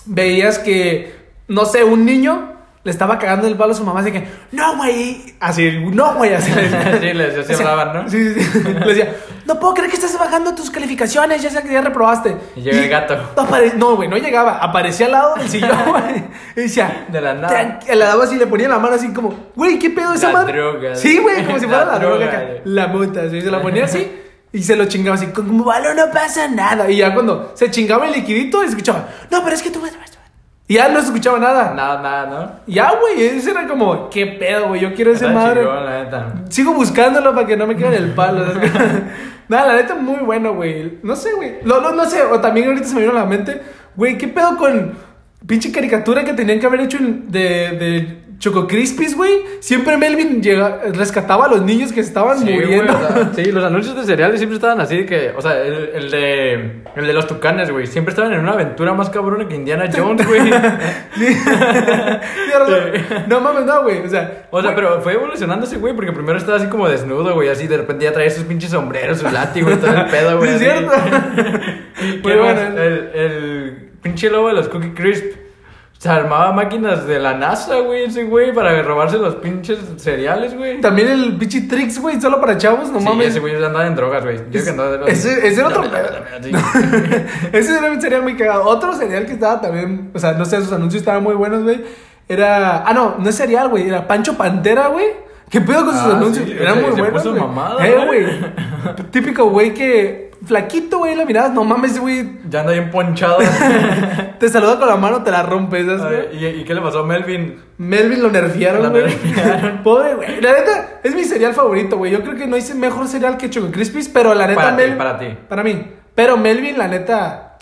veías que, no sé, un niño le estaba cagando el palo a su mamá, así que, no, güey, así, no, güey, así. Sí, les así Decía- hablaban, ¿no? Sí, sí, sí. Le decía, no puedo creer que estás bajando tus calificaciones, ya sé que ya reprobaste. Y llega el gato. No, apare- no, güey, no llegaba. Aparecía al lado del sillón, güey. Y decía, De la nada. Le daba así, le ponía la mano así como, güey, ¿qué pedo esa La madre? droga. Sí, güey, como si fuera La la, droga. güey. La mota, sí, se la ponía así. Y se lo chingaba así, como balón no pasa nada. Y ya cuando se chingaba el liquidito, escuchaba, no, pero es que tú. Y ya no escuchaba nada. Nada, nada, ¿no? Ya, güey, ese era como, qué pedo, güey, yo quiero esa madre. chingón, la neta. Sigo buscándolo para que no me quede el palo. Nada, la neta, muy bueno, güey. No sé, güey. No, no, no sé. O también ahorita se me vino a la mente, güey, ¿qué pedo con pinche caricatura que tenían que haber hecho de, de Choco Crispies, güey? Siempre Melvin llega, rescataba a los niños que estaban Sí, güey, muriendo. o sea, sí, los anuncios de cereales siempre estaban así de que, o sea, el, el de el de los tucanes, güey, siempre estaban en una aventura más cabrona que Indiana Jones, güey. Sí. No mames, no, güey. O sea, O sea, güey, pero fue evolucionando ese güey, porque primero estaba así como desnudo, güey, así de repente ya traía sus pinches sombreros, su látigo y todo el pedo, güey. Es cierto. ¿Qué Muy más? bueno. El, el pinche lobo de los Cookie Crisp. Se armaba máquinas de la NASA, güey, ese güey, para robarse los pinches cereales, güey. También el pinche Trix, güey, solo para chavos, no sí, mames. ese güey andaba en drogas, güey. Yo que andaba de Ese- ese era otro sí. Ese era un cereal muy cagado. Otro cereal que estaba también, o sea, no sé, sus anuncios estaban muy buenos, güey. Era. Ah, no, no es cereal, güey. Era Pancho Pantera, güey. ¿Qué pedo con sus Ah, anuncios? sí, Eran se- muy se buenos. güey. Eh, güey. Típico, güey, que. Flaquito, güey, la mirada. No mames, güey. Ya anda bien ponchado. Te saluda con la mano, te la rompes. Ay, ¿Y, ¿Y qué le pasó a Melvin? Melvin lo nerfearon, güey. Pobre, güey. La neta, es mi cereal favorito, güey. Yo creo que no hice mejor cereal que Choco Crispies, pero la neta, Para ti, para ti. Para mí. Pero Melvin, la neta.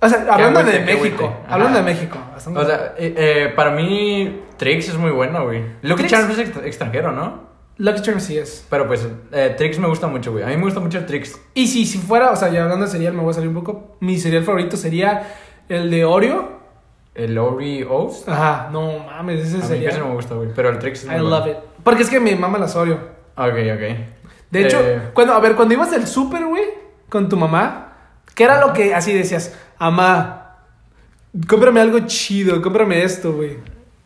O sea, hablando de México. Hablando de México. O sea, eh, eh, para mí, Trix es muy bueno, güey. Lucky. Charms es extra- extranjero, ¿no? Lucky Charms sí es. Pero pues, eh, Trix me gusta mucho, güey. A mí me gusta mucho el Trix. Y si, si fuera, o sea, ya hablando de cereal, me voy a salir un poco. Mi cereal favorito sería el de Oreo. El Oreos. Ajá, no mames, ese A mí sería. casi no me gusta, güey. Pero el Trix es I bueno. love it. Porque es que me mama las Oreo. Ok, ok. De hecho, Eh, cuando, a ver, cuando ibas al súper, güey, con tu mamá, ¿qué era lo que así decías? Amá, cómprame algo chido, cómprame esto, güey.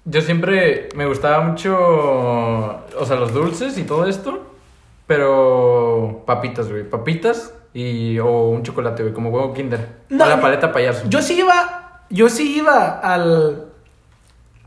Yo siempre me gustaba mucho, o sea, los dulces y todo esto, pero papitas, güey, papitas y o un chocolate, güey, como huevo Kinder. No, o la paleta payaso. Yo sí iba, yo sí iba al,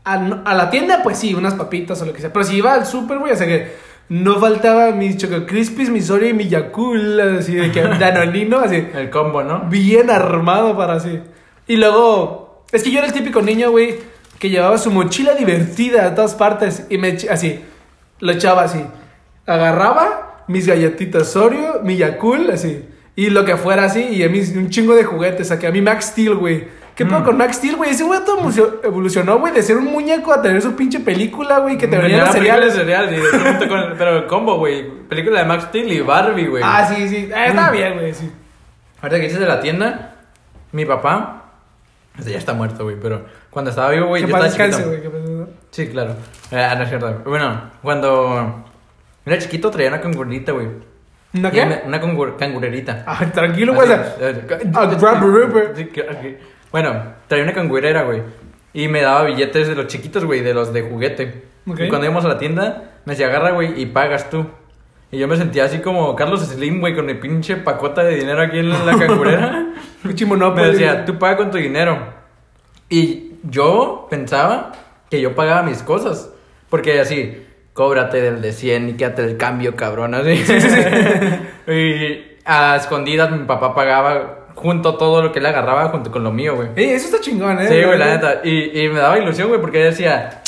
al- a la tienda, pues sí, unas papitas o lo que sea. Pero si iba al súper, güey, o sea que no faltaba mis Choco Crispies, mi Oreo y mi Yakul, así de que Danonino, así. El combo, ¿no? bien armado para así. Y luego, es que yo era el típico niño, güey, que llevaba su mochila divertida a todas partes y me así, lo echaba así. Agarraba mis galletitas Oreo, mi Yakul, así. Y lo que fuera así, y a mí un chingo de juguetes. Saqué a mi Max Steel, güey. ¿Qué pedo con Max Steel, güey? Ese güey todo evolucio- evolucionó, güey, de ser un muñeco a tener su pinche película, güey, que te Venía la cereales. cereal, y con- pero el combo, güey. Película de Max Steel y Barbie, güey. Ah, sí, sí. Ah, estaba bien, güey, sí. Ahorita que dices de la tienda, mi papá, este ya está muerto, güey, pero cuando estaba vivo, güey, yo estaba chiquito. güey. que Sí, claro. Ah, no es cierto. Bueno, cuando era chiquito traía una cangurerita, güey. ¿Una qué? me- Una cangur- cangurerita. Ah, tranquilo, güey. O sea, eh. Bueno, traía una cangurera, güey. Y me daba billetes de los chiquitos, güey, de los de juguete. Ok. Y cuando íbamos a la tienda, me decía, agarra, güey, y pagas tú. Y yo me sentía así como Carlos Slim, güey, con mi pinche pacota de dinero aquí en la cangurera. Me decía, tú paga con tu dinero. Y yo pensaba que yo pagaba mis cosas. Porque así, cóbrate del de 100 y quédate el cambio, cabrón. Así. y a escondidas mi papá pagaba junto todo lo que le agarraba junto con lo mío, güey. Ey, eso está chingón, ¿eh? Sí, güey, la neta. Y, y me daba ilusión, güey, porque decía,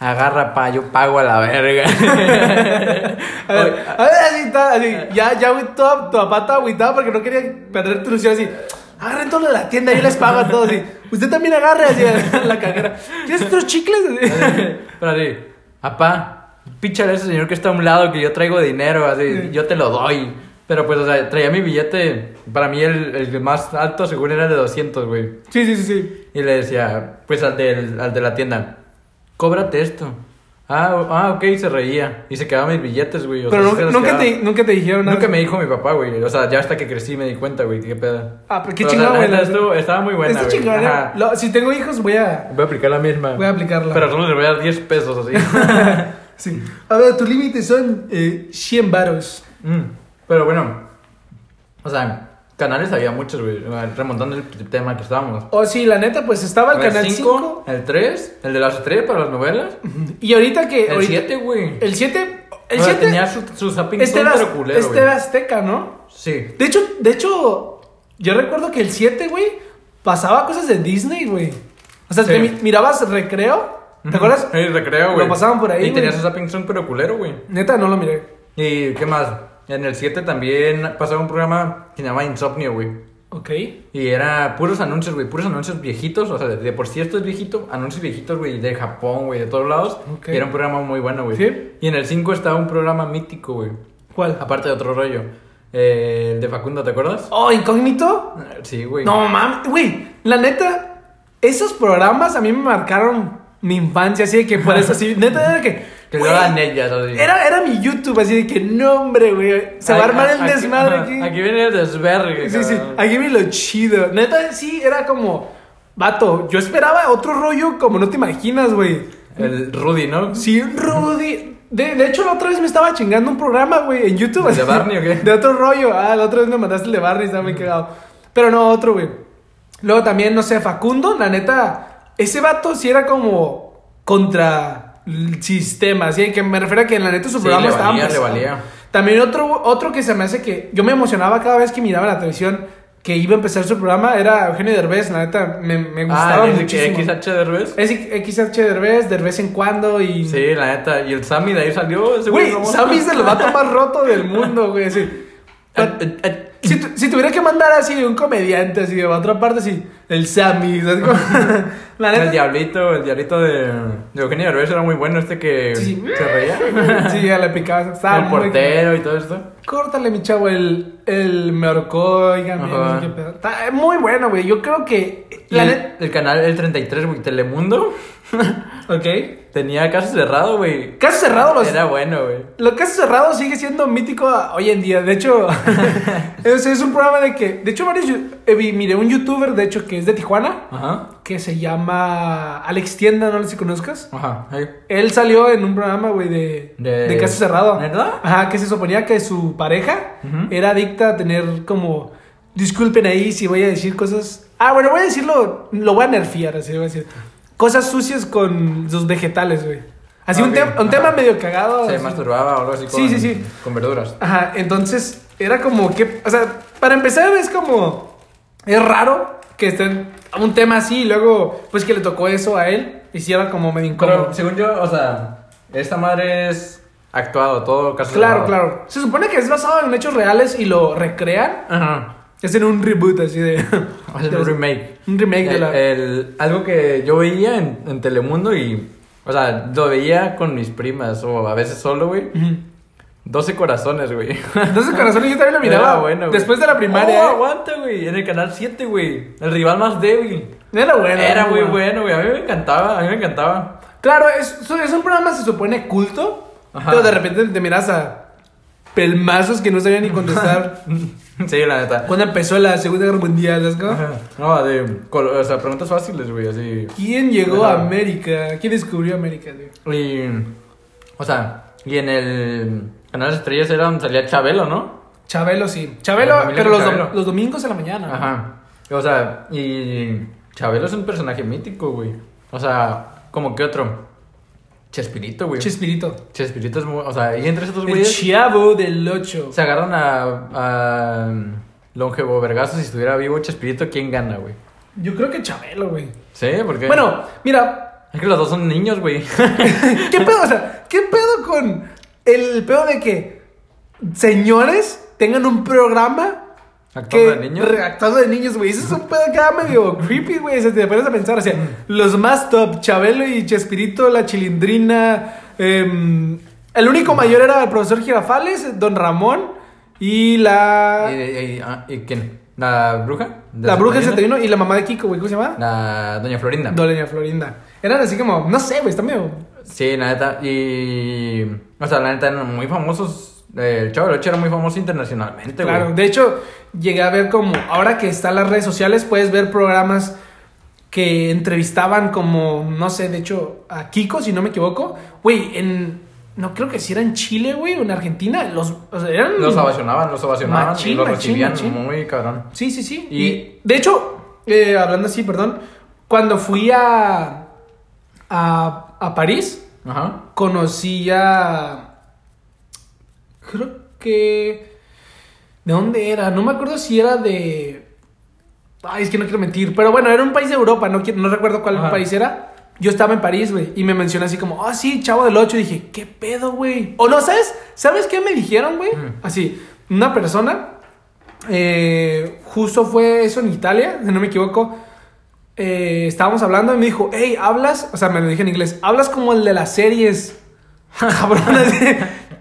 agarra pa, yo pago a la verga. A ver, a ver, así está, así. Ya, ya, güey, toda tu papá estaba agüitado porque no quería perder tu ilusión, así. Agarren todo de la tienda, yo les pago a todos, así. Usted también agarre, así, a la cajera. ¿Tienes otros chicles? Pero así, papá, píchale a ese señor que está a un lado que yo traigo dinero, así, yo te lo doy. Pero pues, o sea, traía mi billete, para mí el, el más alto seguro era de 200, güey. Sí, sí, sí, sí. Y le decía, pues al, del, al de la tienda, cóbrate esto. Ah, ah, ok, se reía. Y se quedaban mis billetes, güey. o Pero sea, nunca, nunca, quedaba. te, nunca te dijeron nada. Nunca me dijo mi papá, güey. O sea, ya hasta que crecí me di cuenta, güey, qué pedo. Ah, pero qué la güey. neta, la- estuvo- estaba muy buena, güey. chingón, ¿eh? Lo- Si tengo hijos, voy a, Voy a aplicar la misma. voy a aplicarla. Pero solo les voy a dar 10 pesos así. Sí. A ver, tu límite son eh, 100 varos. Mm, Pero bueno, o sea, canales había muchos, güey. Remontando el tema que estábamos. Oh, sí, la neta, pues estaba el canal 5. cinco, el 3, el de las estrellas para las novelas. Y ahorita que. El ahorita- 7, güey. El 7. El O sea, 7. tenía su, su zapping Este era, culero, este era Azteca, ¿no? Sí. De hecho, de hecho, yo recuerdo que el 7, güey, pasaba cosas de Disney, güey. O sea, Sí. mi- mirabas recreo, ¿te acuerdas? El recreo, güey. Lo pasaban por ahí, Y tenía su zapping super culero, güey. Neta, no lo miré. ¿Y qué más? En el 7 también pasaba un programa que se llamaba Insomnio, güey. Ok. Y era puros anuncios, güey, puros anuncios viejitos. O sea, de, de por sí esto es viejito, anuncios viejitos, güey, de Japón, güey, de todos lados. Ok. Y era un programa muy bueno, güey. ¿Sí? Y en el 5 estaba un programa mítico, güey. ¿Cuál? Aparte de otro rollo. Eh, el de Facundo, ¿te acuerdas? Oh, incógnito. Sí, güey. No mames, güey, la neta, esos programas a mí me marcaron mi infancia, así de que por eso, así, neta, era que. Que lo hagan ellas, así. Era, era mi YouTube, así de que no, hombre, güey. Se va a armar el desmadre aquí. Aquí viene el desvergue, Sí, sí, aquí vi lo chido. Neta, sí, era como. Vato, yo esperaba otro rollo como no te imaginas, güey. El Rudy, ¿no? Sí, Rudy. De, de hecho, la otra vez me estaba chingando un programa, güey, en YouTube. ¿El de Barney o qué? De otro rollo. Ah, la otra vez me mandaste el de Barney, estaba muy cagado. Pero no, otro, güey. Luego también, no sé, Facundo, la neta, ese vato sí era como contra el sistema, así que me refiero a que en la neta su Sí, programa estaba valía, le pesado. valía. También otro, otro que se me hace que yo me emocionaba cada vez que miraba la televisión que iba a empezar su programa era Eugenio Derbez, la neta, me, me gustaba Ah, muchísimo. XH Derbez. Es XH Derbez, de vez en cuando y... Sí, la neta. Y el Sammy de ahí salió. Güey. Sammy es el vato más roto del mundo, güey, eh. Si, si tuviera que mandar así de un comediante, así de otra parte, así, el Sammy, ¿sabes El diablito, el diablito de, de Eugenio Derbez era muy bueno, este que Sí. se reía. Sí, ya le picaba. El portero y todo esto. Córtale, mi chavo, el, el me ahorcó, oigan, Ajá. no sé qué pedo. Está muy bueno, güey. Yo creo que. Y La el, neta. el canal, el 33, güey, Telemundo, Ok. tenía caso cerrado, güey. Caso cerrado, los. Era bueno, güey. Lo caso cerrado sigue siendo mítico hoy en día. De hecho, es, es un programa de que. De hecho, varios. yu- eh, vi- miré un youtuber, de hecho, que es de Tijuana, Ajá. que se llama Alex Tienda, no sé si conozcas. Ajá. Él salió en un programa, güey, de, De- de caso cerrado. ¿Neta? Ajá, que se suponía que su pareja era adicta a tener como. Disculpen ahí si voy a decir cosas. Ah, bueno, voy a decirlo. Lo voy a nerfear, así voy a decir. Cosas sucias con sus vegetales, güey. Así un, Ok, tem- un tema medio cagado. Se así. masturbaba o algo así con, Sí, sí, sí. con verduras. Ajá, entonces era como que, o sea, para empezar es como, es raro que estén a un tema así y luego, pues que le tocó eso a él. Y sí era como medio incómodo. Pero según yo, o sea, esta madre es actuado, todo caso Claro, claro. Se supone que es basado en hechos reales y lo recrean. Ajá. Es en un reboot así de. Es de- un remake. Un remake de El- la. el- algo que yo veía en, en Telemundo y, o sea, lo veía con mis primas o a veces solo, güey. Ujú. 12 corazones, güey. Entonces, corazón, yo también lo miraba. Era bueno, güey. Después de la Oh, primaria. ¿eh? aguanta, güey. En el canal 7, güey. El rival más débil. Era bueno. Era muy bueno. güey. A mí me encantaba, a mí me encantaba. Claro, es, es un programa se supone culto. Ajá. Pero de repente te miras a pelmazos que no sabían ni contestar. sí, la neta. Cuando empezó la Segunda Guerra Mundial, ¿sabes cómo? Ajá. No, de, o sea, preguntas fáciles, güey, así. ¿Quién llegó a. América? ¿Quién descubrió América, güey? Y, o sea, y en el canal de estrellas era donde salía Chabelo, ¿no? Chabelo, sí. Chabelo, pero los, Chabelo. dom- los domingos en la mañana. Ajá. O sea, y Chabelo es un personaje mítico, güey. O sea, como que otro. Chespirito, güey. Chespirito. Chespirito es muy. O sea, y entre esos dos El güeyes chavo del 8. se agarran a, a Longevo Vergazo. Si estuviera vivo Chespirito, ¿quién gana, güey? Yo creo que Chabelo, güey. Sí, porque. Bueno, mira, Es que los dos son niños, güey. ¿qué pedo? O sea, ¿qué pedo con el pedo de que señores tengan un programa Actuando que de niños. actuando de niños, güey? Eso es un pedo acá medio creepy, güey. Sea, te pones a pensar, o sea, los más top, Chabelo y Chespirito, la Chilindrina. em, el único mayor era el profesor Girafales, Don Ramón y la. ¿Y, y- ah, ¿y quién? ¿La bruja? ¿De la bruja del Santorina? 71 y la mamá de Kiko, güey. ¿Cómo se llama? La Doña Florinda. Doña Florinda. Eran así como, no sé, güey, está medio. Sí, la neta. Y. O sea, la neta eran muy famosos. El Chavo del Ocho era muy famoso internacionalmente, güey. Claro, de hecho, llegué a ver como, ahora que están las redes sociales, puedes ver programas que entrevistaban como, no sé, de hecho, a Kiko, si no me equivoco. Güey, en, no creo que si era en Chile, güey, o en Argentina, los, o sea, eran... Los ovacionaban, los ovacionaban Machín, y los machín, recibían machín. muy cabrón. Sí, sí, sí. Y- Y, de hecho, eh, hablando así, perdón, cuando fui a, a, a París, Ajá. conocí a. Creo que. ¿De dónde era? No me acuerdo si era de. Ay, es que no quiero mentir. Pero bueno, era un país de Europa, no, quiero- no recuerdo cuál Ajá. país era. Yo estaba en París, güey, y me mencionó así como, ah, sí, chavo del 8. Y dije, ¿qué pedo, güey? O no, ¿sabes? ¿Sabes qué me dijeron, güey? Mm. Así, una persona, eh, justo fue eso en Italia, si no me equivoco. Eh, estábamos hablando y me dijo, hey, hablas, o sea, me lo dije en inglés, hablas como el de las series. Cabrón,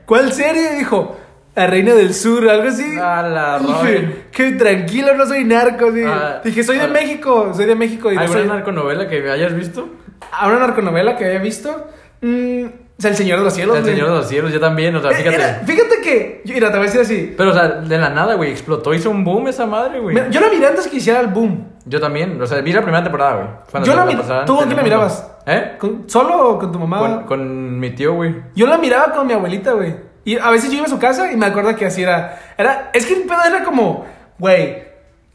¿cuál serie? Dijo, La Reina del Sur, algo así. A la Dije, que tranquilo, no soy narco. Dije, Ah, dije soy de ah. México, soy de México. Y no ¿Alguna soy- narconovela que hayas visto? ¿A una narconovela que había visto? Mm, o sea, El Señor de los Cielos. El güey. Señor de los Cielos, yo también, o sea, Eh, fíjate. era- fíjate que, mira, te voy a decir así. Pero, o sea, de la nada, güey, explotó, hizo un boom esa madre, güey. Yo la miré antes que hiciera el boom. Yo también, o sea, vi la primera temporada, güey. cuando Yo la miré- ¿tú con quién la mirabas? ¿Eh? ¿Con- ¿Solo o con tu mamá? Con, con mi tío, güey. Yo la miraba con mi abuelita, güey. Y a veces yo iba a su casa y me acuerdo que así era. era es que el pedo era como, güey,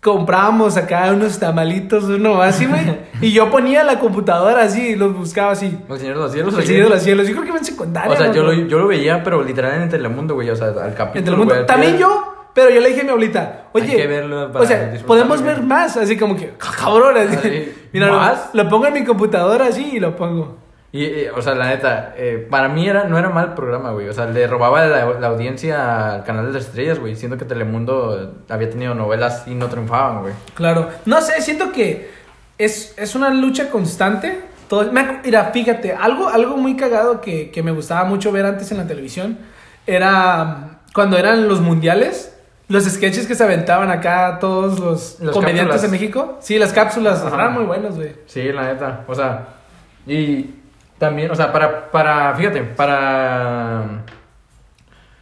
comprábamos acá unos tamalitos, uno así, güey. y yo ponía la computadora así y los buscaba así. El Señor de los Cielos. El. Señor de los Cielos. Yo creo que en secundaria. O sea, ¿no? yo lo, yo lo veía, pero literal en Telemundo, güey. O sea, al capítulo. Entre el mundo. güey, También yo, pero yo le dije a mi abuelita, oye, Hay que verlo para o sea, podemos bien". ver más, así como que, cabrón, así. Mira, lo- ¿más? Lo, pongo en mi computadora así y lo pongo. Y, eh, o sea, la neta, eh, para mí era, no era mal programa, güey. O sea, le robaba la, la audiencia al canal de las estrellas, güey. Siendo que Telemundo había tenido novelas y no triunfaban, güey. Claro. No sé, siento que es, es una lucha constante. Todo, me mira, fíjate, algo, algo muy cagado que, que me gustaba mucho ver antes en la televisión era mm, cuando eran los mundiales, los sketches que se aventaban acá todos los, comediantes cápsulas. de México. Sí, las cápsulas eran muy buenos, güey. Sí, la neta. O sea, y también, o sea, para, para, fíjate, para,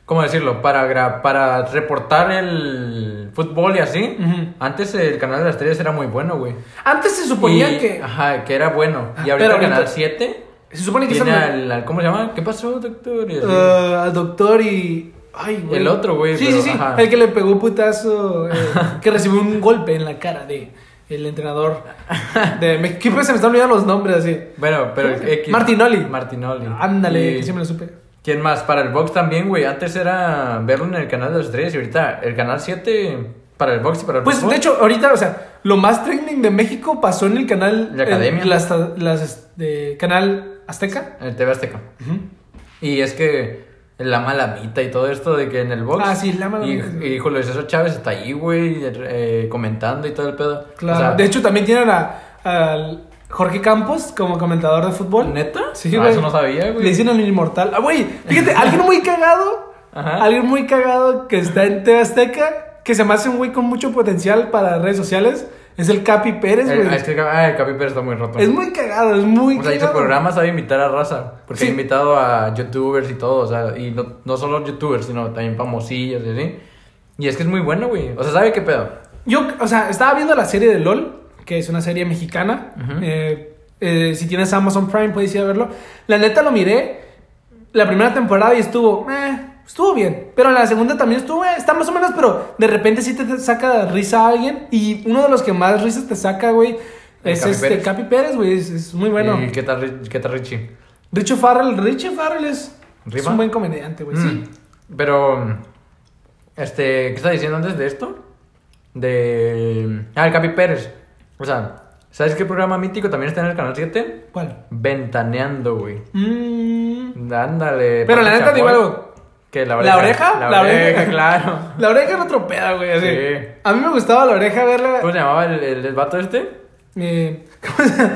¿cómo decirlo? Para, gra- para reportar el fútbol y así, antes el canal de las estrellas era muy bueno, güey. Antes se suponía Y- que. Ajá, que era bueno. Y Ah, ahorita pero el canal ahorita- 7 Se supone que tiene al, al- ¿cómo se llama? ¿Qué pasó, doctor? Y así. Eh, al doctor y. Ay, güey. El otro, güey, Sí, pero, sí, sí. ajá. El que le pegó un putazo. eh, que recibió un golpe en la cara de el entrenador. De, me, ¿Qué pues se me están olvidando los nombres así? bueno, pero ¿Cómo se- X. Martinoli. Martinoli. Ándale, que me lo supe. ¿Quién más? Para el box también, güey. Antes era verlo en el canal de las estrellas y ahorita el canal 7 para el box y para el Pues fútbol. de hecho, ahorita, o sea, lo más trending de México pasó en el canal. La Academia. en las, las, de canal Azteca. En el TV Azteca. Y es que la malamita y todo esto de que en el box. Ah, sí, la Malamita, Y, y Julio César Chávez está ahí, güey, eh, comentando y todo el pedo. Claro. O sea, de hecho, también tienen a, Jorge Campos como comentador de fútbol. ¿Neta? Sí, Ah, güey. eso no sabía, güey. Le dicen al inmortal. Ah, güey, fíjate, alguien muy cagado. Ajá. Alguien muy cagado que está en TV Azteca, que se me hace un güey con mucho potencial para redes sociales. Es el Capi Pérez, El- güey. ah, es que ah, el Capi Pérez está muy roto. Es muy cagado, es muy O sea, cagado. programa sabe invitar a raza. Porque Sí. ha invitado a youtubers y todo. O sea, y no, no solo youtubers, sino también famosillos y así. Y es que es muy bueno, güey. O sea, ¿sabe qué pedo? Yo, o sea, estaba viendo la serie de LOL, que es una serie mexicana. Ujú. Eh, eh, si tienes Amazon Prime, puedes ir a verlo. La neta lo miré la primera temporada y estuvo, eh, estuvo bien. Pero la segunda también estuvo, eh, está más o menos, pero de repente sí te, saca risa a alguien. Y uno de los que más risas te saca, güey, es Capi este Pérez. Capi Pérez, güey. Es, es muy bueno. ¿Y qué tal, Ri- qué tal Richie? Richie Farrell, Richie Farrell es, es un buen comediante, güey. Sí. Mm. Pero, este, ¿qué estás diciendo antes de esto? De. Ah, el Capi Pérez. O sea, ¿sabes qué programa mítico también está en el canal 7? ¿Cuál? Ventaneando, güey. Mm, Ándale. Pero la neta, digo algo. ¿Qué? ¿La ¿La oreja? oreja? La, La oreja, oreja. claro. La oreja era otro pedo, güey. así. Sí. A mí me gustaba la oreja verla. ¿Cómo se llamaba el, el, el vato este? Eh, ¿cómo se-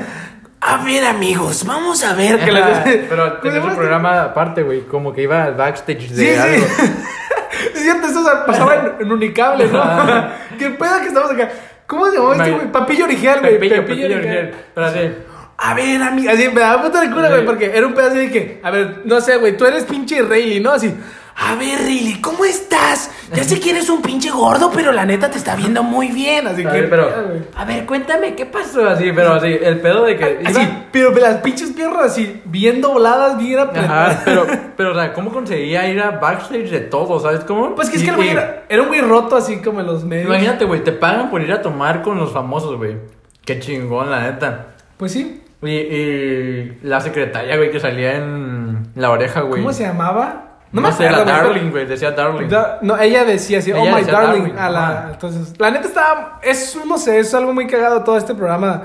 a ver, amigos, vamos a ver. que le- Pero ¿Cómo se tenía llama su programa aparte, güey. Como que iba al backstage de Sí, algo. sí. es cierto, eso pasaba en, en Unicable, ¿no? ¿Qué pedo que estamos acá? ¿Cómo se llamaba este, güey? Papillo original, güey. Pepillo, Pepillo original. Pero así. A ver, amiga, así me daba puta de cura, Sí. güey, porque era un pedazo de que, a ver, no sé, güey, tú eres pinche Rayleigh, ¿no? Así, a ver, Rayleigh, ¿cómo estás? Ya sé que eres un pinche gordo, pero la neta te está viendo muy bien, así A que. ver, pero, a ver, cuéntame, ¿qué pasó? Así, pero así, el pedo de que. Así, iba- pero las pinches piernas así, bien dobladas, bien apretadas. Ajá, pero, pero, o sea, ¿cómo conseguía ir a backstage de todo? ¿Sabes cómo? Pues que es que el güey era, era un güey roto, así como en los medios. Imagínate, güey, te pagan por ir a tomar con los famosos, güey. Qué chingón, la neta. Pues sí. Y, y la secretaria, güey, que salía en la oreja, güey. ¿Cómo se llamaba? No, acuerdo, la güey, Darling, güey, decía Darling. Da- no, ella decía así, oh my darling. darling, a la, entonces, la neta estaba, es, no sé, es algo muy cagado todo este programa.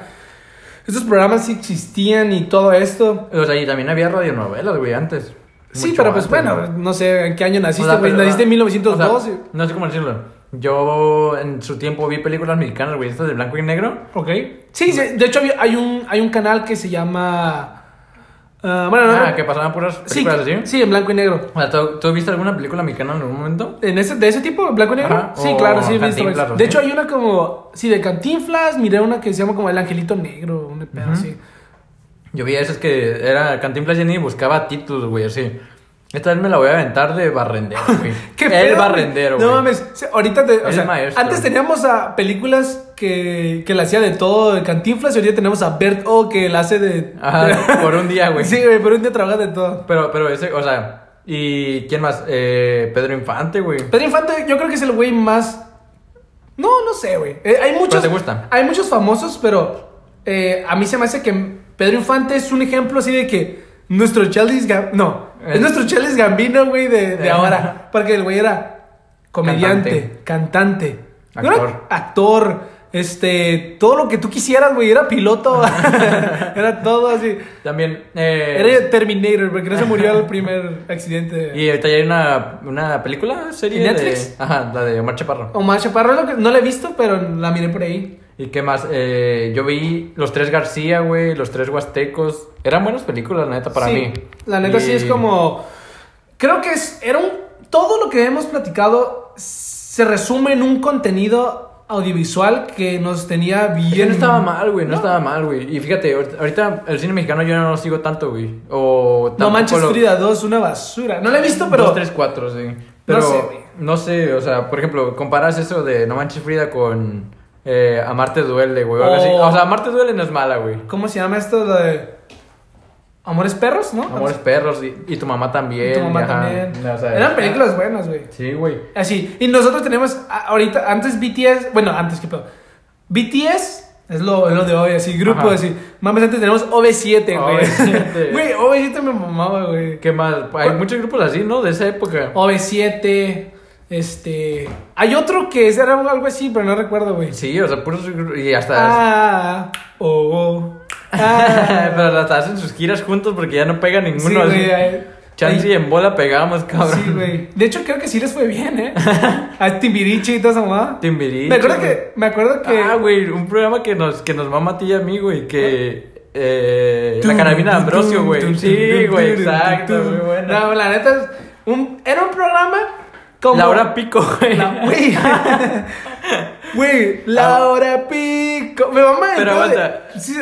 Estos programas sí existían y todo esto. O sea, y también había radionovelas, güey, antes. Sí, pero pues bueno, no sé en qué año O naciste, güey. naciste en o 1912. sea, no sé cómo decirlo. Yo en su tiempo vi películas mexicanas, güey, estas de blanco y negro. ok. Sí, sí, de hecho hay un, hay un canal que se llama... ah, bueno, no, Ah, no. que pasaban puras sí, así. sí, en blanco y negro. O sea, ¿tú, tú viste alguna película mexicana en algún momento? ¿En ese, ¿De ese tipo? ¿Blanco y negro? Ajá, Sí, claro, sí, he visto Cantinflas, varias. ¿o De sí? hecho, hay una como. Sí, de Cantinflas. Miré una que se llama como El Angelito Negro. Un pedo Ujú. así. Yo vi esas que era Cantinflas Jenny y buscaba títulos, güey, así. Esta vez me la voy a aventar de barrendero, güey. ¿Qué El pedo, barrendero, güey. No mames. ahorita te. O sea, maestro. antes teníamos a películas que, que le hacía de todo de Cantinflas. Y ahorita tenemos a Bert O que la hace de. Ajá, por un día, güey. Sí, güey, por un día trabaja de todo. Pero, pero ese, o sea, ¿y quién más? Eh, Pedro Infante, güey. Pedro Infante, yo creo que es el güey más. No, no sé, güey. Eh, hay muchos. te gusta? Hay muchos famosos, pero eh, a mí se me hace que Pedro Infante es un ejemplo así de que nuestro Charles Gambino. No. Es nuestro Charles Gambino, güey, de, de Eh. ahora. Porque el güey era comediante, cantante, ¿no era Actor. actor. Este, todo lo que tú quisieras, güey, era piloto, era todo así. También, eh... Era Terminator, porque no se murió al primer accidente. Y ahorita ya hay una, una película, serie ¿En Netflix? de... Ajá, la de Omar Chaparro. Omar Chaparro es lo que no la he visto, pero la miré por ahí. ¿Y qué más? Eh, yo vi Los Tres García, güey, Los Tres Huastecos. Eran buenas películas, la neta, para Sí, mí. La neta sí es como. Creo que es. Era un. Todo lo que hemos platicado se resume en un contenido audiovisual que nos tenía bien. no estaba mal, güey, no, estaba mal, güey. Y fíjate, ahorita- el cine mexicano yo no lo sigo tanto, güey. O No manches lo- Frida 2, una basura. No la he visto, pero. 2, 3, 4, sí. Pero, sé, güey. no sé, o sea, por ejemplo, comparas eso de No Manches Frida con eh, Amarte Duele, güey, o algo así. O- sea, Amarte Duele no es mala, güey. ¿Cómo se llama esto? De. Amores perros, ¿no? Amores Perros y, y Tu Mamá también. Y tu mamá ajá. también. O sea, Eran películas buenas, güey. Sí, güey. Así. Y nosotros tenemos ahorita, antes BTS, bueno, antes que pedo. BTS es lo, es lo de hoy, así, grupo, Ajá. así. Mames, antes tenemos OV7, güey. OV7. Güey, OV7 me mamaba, güey. ¿Qué más? Hay muchos grupos así, ¿no? De esa época. OV7, Este. Hay otro que era algo así, pero no recuerdo, güey. Sí, o sea, puros. Y hasta. Ah, oh, oh. Ah. Pero hasta hacen sus giras juntos porque ya no pega Sí, ninguno. así. Chance y en bola pegamos, cabrón. Sí, güey. De hecho, creo que sí les fue bien, ¿eh? A Timbiriche y toda esa mamá. Timbiriche, Me acuerdo que. Me acuerdo que. Ah, güey, un programa que nos, que nos mama a ti y a mí, güey, que... Eh, la Tum, carabina de Ambrosio, güey. Sí, güey, exacto, muy bueno. No, la neta, un, era un programa como. La hora pico, güey. La- Güey. La hora pico. Me mama el Pero aguanta. ¿Sí.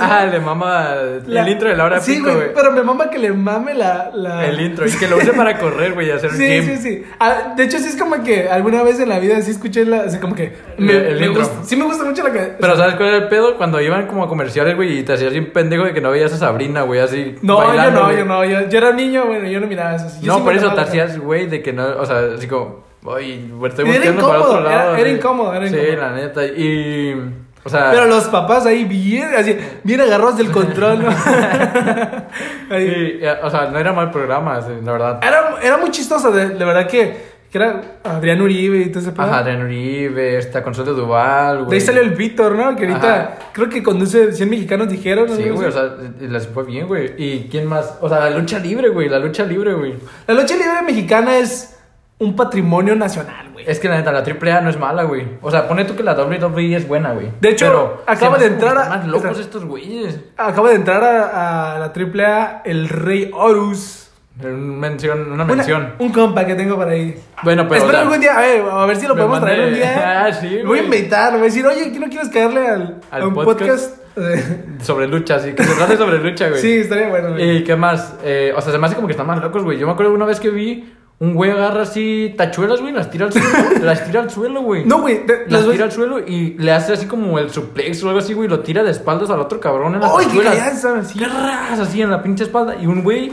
Ah, le mama La- el intro de la hora Sí, pico, güey. Pero me mama que le mame la. la... El intro, y que lo use para correr, güey, y hacer un Sí, sí, sí. Ah, de hecho, sí es como que alguna vez en la vida sí escuché la. Así como que. Me, El me intro. gusta, sí, me gusta mucho la que. Pero ¿sabes cuál era el pedo? Cuando iban como a comerciales, güey, y te hacías bien pendejo de que no veías a Sabrina, güey, así No, bailando, yo no, yo no. Yo, yo era niño, bueno, yo no miraba eso. Yo No, sí por eso te hacías, güey, de que no, o sea, así como, güey, estoy era otro incómodo, era- lado. era sí. incómodo, era Sí, incómodo. la neta, y, o sea... Pero los papás ahí bien, así, bien agarrados del control, ¿no? Sí, ya, o sea, no era mal programa, sí, la verdad. Era, era muy chistoso, de, de verdad que, que era Adrián Uribe y todo ese pedo. Ajá, Adrián Uribe, está Consuelo Duval, güey. De ahí salió el Víctor, ¿no? Que ahorita Ajá. creo que conduce 100 mexicanos, dijeron. ¿no? Sí, güey, o sea, les fue bien, güey. ¿Y quién más? O sea, la lucha libre, güey, la lucha libre, güey. La lucha libre mexicana es un patrimonio nacional, güey. Es que la neta, la AAA no es mala, güey. O sea, pone tú que la WWE es buena, güey. De hecho, Pero acaba de entrar a- Más locos o sea- estos güeyes. Acaba de entrar a, a la AAA el Rey Horus. Un mención, una Una- mención. un compa que tengo por ahí. Bueno, pero. Espero algún día, a ver, a ver si lo podemos traer un día. Ah, sí, voy a invitar, voy a decir, oye, ¿qué no quieres caerle al, ¿Al a un podcast? podcast? Sobre lucha, sí, que se trate sobre lucha, güey. sí, estaría bueno, güey. ¿Y qué más? Eh, o sea, se me hace como que están más locos, güey. Yo me acuerdo una vez que vi un güey agarra así tachuelas, güey, las tira al suelo. las tira al suelo, güey. No, güey, de- Las tira al suelo y le hace así como el suplex o algo así, güey. Lo tira de espaldas al otro cabrón en las ¡Ay, qué tachuelas. calladas son así! ¡Ras! Así en la pinche espalda. Y un güey,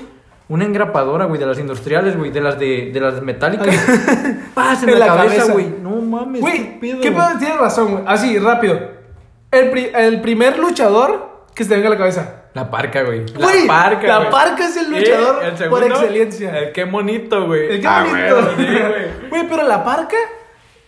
una engrapadora, güey, de las industriales, güey, de las de, de las metálicas. ¡Paz! En, En la, la cabeza, cabeza. güey. No mames, Güey, pedo? ¿qué pedo? Tienes razón, güey. Así, rápido. El, pri- el primer luchador que se te venga a la cabeza. La parca, güey. Güey, la parca, la güey. parca es el luchador el por excelencia. El qué bonito, güey. El que Ah, bonito. güey, sí, güey. Güey, pero la parca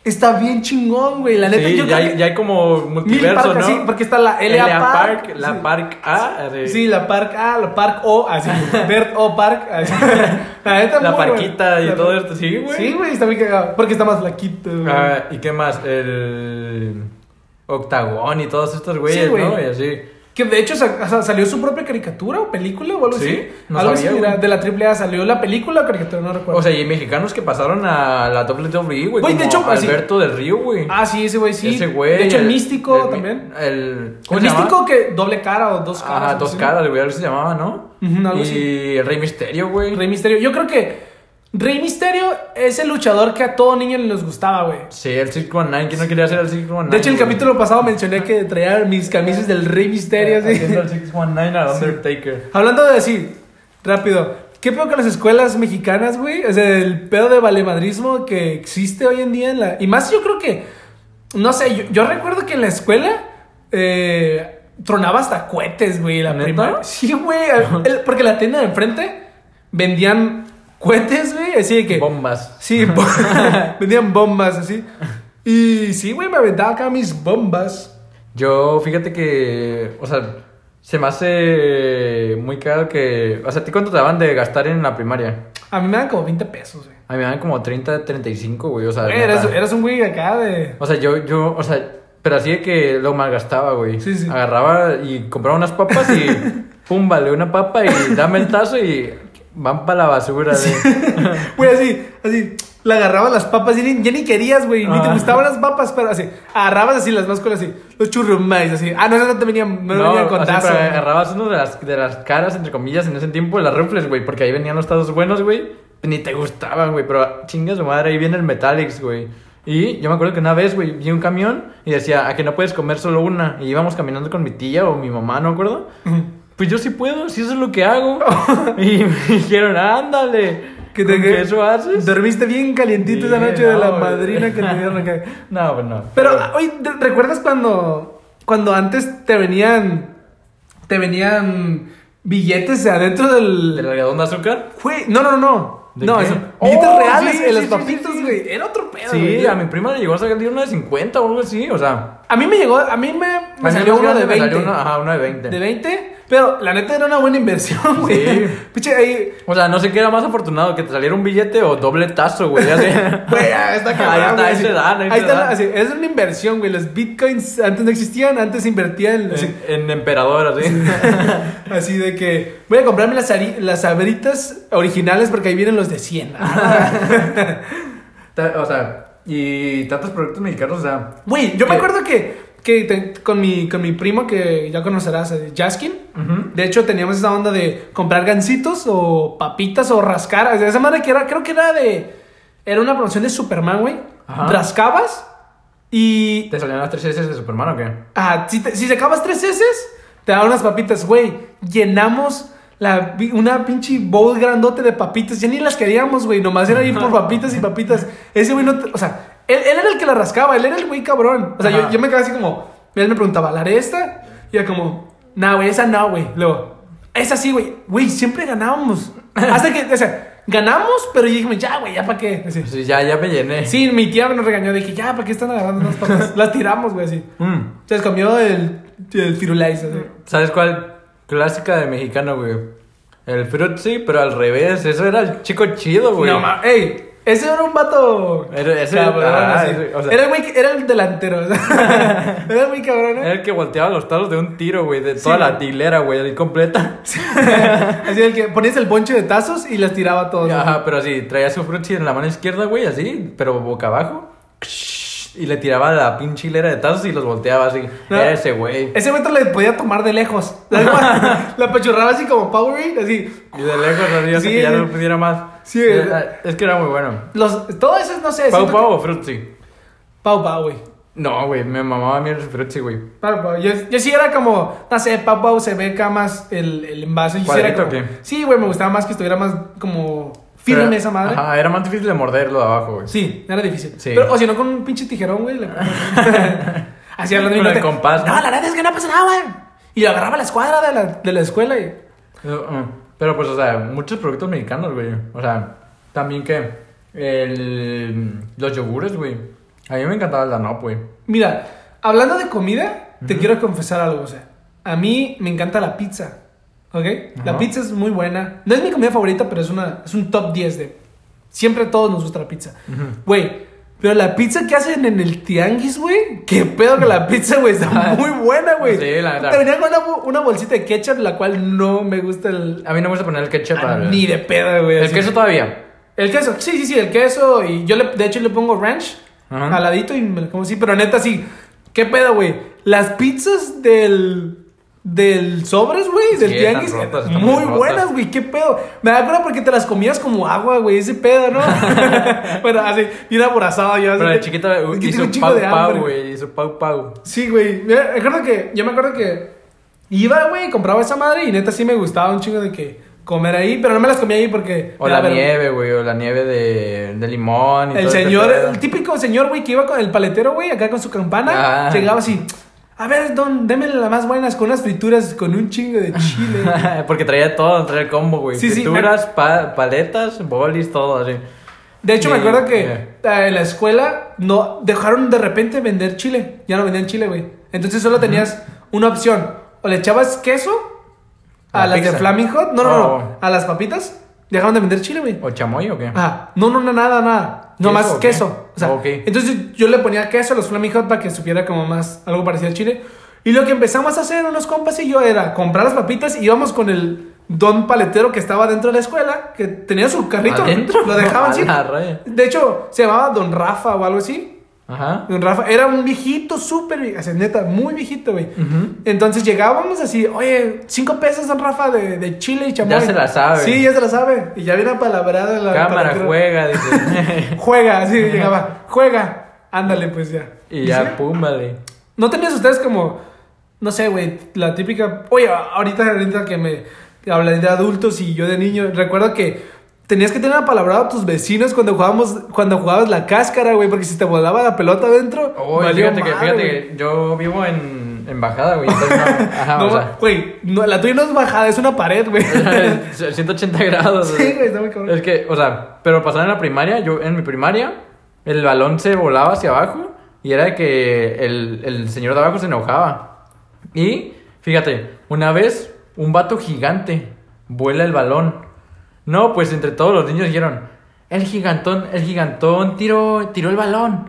está bien chingón, güey. La neta, Sí, yo ya, creo hay, que- ya hay como multiverso, ¿no? sí, porque está la LA, LA Park. Park, la sí. Park A. así. Sí, la Park A, la Park O, así. Bert O Park. Así. La, neta, La muy parquita y La- todo esto, sí, güey. Sí, güey, está muy cagado. Porque está más flaquito, güey. Ah, ¿Y qué más? El Octagón y todos estos güeyes, Sí, güey. ¿no? Y así. Que de hecho sa- sa- salió su propia caricatura o película o algo ¿Sí? así. No algo sabía, así, era de la AAA salió la película o caricatura, no recuerdo. O sea, y mexicanos que pasaron a la WWE, güey. Güey, de hecho, así- Alberto del Río, güey. ah, sí, ese güey sí. Ese güey. De hecho, el, el- místico el- también. El, El se místico que doble cara o dos caras. Ajá, algo dos así. caras, güey, algo se llamaba, ¿no? Algo y así. el Rey Misterio, güey. Rey Misterio. Yo creo que Rey Misterio es el luchador que a todo niño les gustaba, güey. Sí, el 619, ¿quién no quería hacer el 619? De hecho, el capítulo pasado mencioné que traía mis camisas del Rey Misterio. así. Haciendo el 619 al Undertaker. Hablando de así, rápido. ¿Qué pedo con las escuelas mexicanas, güey? O sea, el pedo de valemadrismo que existe hoy en día en la... Y más yo creo que... No sé, yo, yo recuerdo que en la escuela... Eh, tronaba hasta cohetes, güey, la ¿Neta? prima. Sí, güey. el- porque la tienda de enfrente vendían cohetes, güey. Así de que... Bombas. Sí, bo- vendían bombas, así. Y sí, güey, me aventaba acá mis bombas. Yo, fíjate que, o sea, se me hace muy caro que, o sea, ¿a ti cuánto te daban de gastar en la primaria? A mí me dan como 20 pesos, güey. A mí me dan como 30, 35, güey, o sea, Güey, eras, eras un güey acá de... O sea, yo, yo, o sea, pero así de que lo malgastaba, güey. Sí, sí. Agarraba y compraba unas papas y pum, vale una papa y dame el tazo y van para la basura. De... Güey, así, así, le agarrabas las papas y ni- ya ni querías, güey, ni te Ah. gustaban las papas, pero así, agarrabas así las más así, los churrumais, así. Ah, no, no, no te venían, no, No, venían con así, tazo. pero agarrabas uno de las, de las caras, entre comillas, en ese tiempo, las rufles, güey, porque ahí venían los tazos buenos, güey. Ni te gustaban, güey, pero chinga su madre, ahí viene el Metallics, güey. Y yo me acuerdo que una vez, güey, vi un camión y decía, a que no puedes comer solo una. Y íbamos caminando con mi tía o mi mamá, no me acuerdo. Pues yo sí puedo, si eso es lo que hago. y me dijeron, ándale. Que ¿con te qué eso haces? Dormiste bien calientito Sí, esa noche de la madrina que te dieron acá. No, pues no. Pero, oye, ¿te- ¿recuerdas cuando, cuando antes te venían, te venían billetes adentro del... ¿Del algodón de azúcar? Güey, no, no, no. ¿De no, qué? eso. Oh, Billetes reales sí, en sí, los papitos, güey. Era otro pedo, Sí, güey. a mi prima le llegó a salir uno de 50 o algo así, o sea. A mí me llegó, a mí me, me a mí salió uno de grande me 20. salió uno- ajá, uno de 20. De 20, pero la neta era una buena inversión, güey. Sí. Piche, ahí. O sea, no sé qué era más afortunado, que te saliera un billete o doble tazo, güey. así. Güey, ahí está cabrón, Ahí está, ahí se dan, ahí se está, dan. así, es una inversión, güey. Los bitcoins antes no existían, antes invertían. Así, en, en emperador, así. así de que voy a comprarme las, ari- las sabritas originales porque ahí vienen los de 100. Ta- o sea, y tantos productos mexicanos, o sea. Güey, yo me acuerdo que, que te- con, mi, con mi primo que ya conocerás, eh, Jaskin. De hecho, teníamos esa onda de comprar gancitos o papitas o rascar. Esa manera que era, creo que era de. Era una promoción de Superman, güey. Rascabas y. ¿Te salían las tres S de Superman o qué? Ah, si, te- si sacabas tres heces, te daban unas papitas, güey. Llenamos la, una pinche bowl grandote de papitas. Ya ni las queríamos, güey. Nomás era ir por papitas y papitas. Ese güey no. te- o sea, él, él era el que la rascaba. Él era el güey cabrón. O sea, yo, yo me quedaba así como. Él me preguntaba, ¿la haré esta? Y era como, no, güey, esa no, güey. Luego, esa sí, güey. Güey, siempre ganábamos. Hasta que, o sea, ganamos, pero yo dije, ya, güey, ya para qué. Así. Sí, ya, ya me llené. Sí, mi tía nos regañó. Dije, ya, ¿para qué están agarrando unas papas? las tiramos, güey, así. Mm. Se les comió el, el firulais. ¿Sabes cuál? Clásica de mexicano, güey. El Fruitsy, pero al revés. Eso era el chico chido, güey. No, ma, ey, ese era un vato. Era- ese- cabrón, ah, así. ese, o sea- era el güey, era el delantero. o sea, era muy cabrón, Era ¿eh? el que volteaba los talos de un tiro, güey. De toda Sí, la tilera, güey. Ahí completa. así el que ponías el bonche de tazos y las tiraba todos. Ajá, pero así, traía su Fruitsy en la mano izquierda, güey, así, pero boca abajo. Y le tiraba la pinche hilera de tazos y los volteaba así. No. Era ese güey. Ese momento le podía tomar de lejos. la apachurraba así como Powerade, así. Y de lejos, así, hasta Sí, que ya no pudiera más. Sí, Era- es que era muy bueno. Los, todo eso, no sé. ¿Pau Pau que- o Fruitsy? Pau Pau, güey. No, güey, me mamaba a mí el Fruitsy, güey. Pau Pau. Yo, yo sí era como, no sé, Pau Pau se ve acá más el, el envase. Yo sí era ¿Cuadrito como-? Sí, güey, me gustaba más que estuviera más como firme Pero- esa madre. Ajá, era más difícil de morderlo de abajo, güey. Sí, era difícil. Sí. Pero, o si no, con un pinche tijerón, güey. Así hablando Con el compás, ¿no? La neta es que no pasa nada, güey. Y agarraba la escuadra de la, de la escuela y. Uh. Pero pues, o sea, muchos productos mexicanos, güey. O sea, también que el, los yogures, güey. A mí me encantaba el Danop, güey. Mira, hablando de comida, te quiero confesar algo, o sea. A mí me encanta la pizza. ¿Ok? La pizza es muy buena. No es mi comida favorita, pero es, una, es un top 10 de. Siempre a todos nos gusta la pizza. Güey, pero la pizza que hacen en el tianguis, güey. Qué pedo que la pizza, güey. Está muy buena, güey. Sí, la neta. Te venía con una, una bolsita de ketchup, la cual no me gusta el. A mí no me gusta poner el ketchup para... Ni de pedo, güey. El así. queso todavía. El queso, sí, sí, sí, el queso. Y yo, le, de hecho, le pongo ranch Ajá. al ladito y me lo como así. Pero neta, sí. ¿Qué pedo, güey? Las pizzas del. Del sobres, güey, del Sí, tianguis. rotas, muy buenas, güey, qué pedo. Me da cuenta porque te las comías como agua, güey, ese pedo, ¿no? bueno, así, bien aborazado yo. así Pero de chiquita hizo un pau de pau, güey. Hizo pau pau. Sí, güey. Me acuerdo que, yo me acuerdo que iba, güey, compraba esa madre y neta sí me gustaba un chingo de que comer ahí, pero no me las comía ahí porque... O la nieve, güey. O la nieve de, de limón. Y El todo señor, el típico señor, güey, que iba con el paletero, güey, acá con su campana, Ah. llegaba así, a ver, don, déme las más buenas con unas frituras con un chingo de chile. Porque traía todo, traía el combo, güey. Sí, sí, Frituras, pa- paletas, bolis, todo así. De hecho, me acuerdo que yeah. eh, en la escuela no dejaron de repente vender chile. Ya no vendían chile, güey. Entonces solo tenías una opción. O le echabas queso a La las de pizza. Flaming Hot. No, no, Oh. no. A las papitas. Dejaron de vender chile, güey. ¿O chamoy o qué? Ah, no, no, no, nada, nada. No ¿Queso o sea, entonces yo le ponía queso a los Flaming Hot para que supiera como más algo parecido al chile. Y lo que empezamos a hacer unos compas y yo era comprar las papitas y íbamos con el don paletero que estaba dentro de la escuela, que tenía su carrito. ¿Adentro? Lo dejaban así. De hecho, se llamaba Don Rafa o algo así. Ajá. Don Rafa era un viejito, súper, vie- así, neta, muy viejito, güey. Entonces llegábamos así, oye, cinco pesos, Don Rafa, de, de chile y chamoy. Ya se la sabe. Sí, ya se la sabe. Y ya viene palabrada en la Cámara, juega, dice. Juega, así llegaba, juega. Ándale, pues ya. y ya, sí? pum, vale. ¿No tenías ustedes como, no sé, güey, la típica... Oye, ahorita, ahorita que me hablan de adultos y yo de niño, recuerdo que tenías que tener apalabrado a tus vecinos cuando jugábamos, cuando jugabas la cáscara, güey, porque si te volaba la pelota adentro, valió fíjate que, fíjate yo vivo en, en bajada, güey. Ajá, no, o sea, güey, no, la tuya no es bajada, es una pared, güey. 180 grados. sí, güey, está muy cabrón. Es que, o sea, pero pasaba en la primaria, yo en mi primaria, el balón se volaba hacia abajo y era de que el, el señor de abajo se enojaba. Y, fíjate, una vez un vato gigante vuela el balón. No, pues entre todos los niños dijeron, el gigantón, el gigantón tiró, tiró el balón.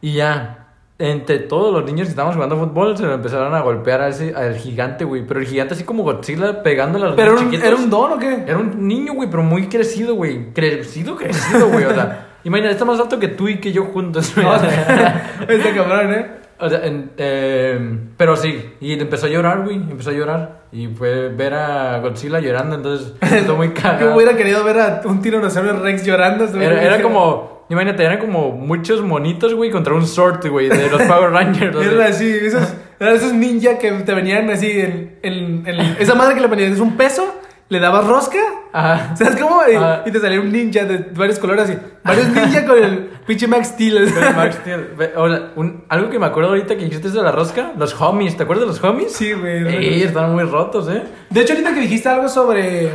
Y ya, entre todos los niños que estábamos jugando fútbol, se lo empezaron a golpear a ese, al gigante, güey. Pero el gigante así como Godzilla pegándole a los ¿Pero un, chiquitos. era un don o qué? Era un niño, güey, pero muy crecido, güey. Crecido, crecido, güey. O sea, imagina, está más alto que tú y que yo juntos. No, Este cabrón, ¿eh? O sea, en- eh, pero sí, y empezó a llorar, güey, empezó a llorar. Y fue ver a Godzilla llorando, entonces estuvo muy Yo cagado. hubiera querido ver a un tiranosaurio Rex llorando. Era, era como, imagínate, eran como muchos monitos, güey, contra un sword, güey, de los Power Rangers. Eran así, esos, eran esos ninja que te venían así en, en- en- esa madre que le ponías un peso, le dabas rosca. Ajá. ¿Sabes cómo? Y, y te salía un ninja de varios colores así. Varios ninja con el pinche Max Steel. Max Steel, hola, un- algo que me acuerdo ahorita que dijiste de la rosca, los homies, ¿te acuerdas de los homies? Sí, güey. Sí, están muy rotos, ¿eh? De hecho, ahorita que dijiste algo sobre.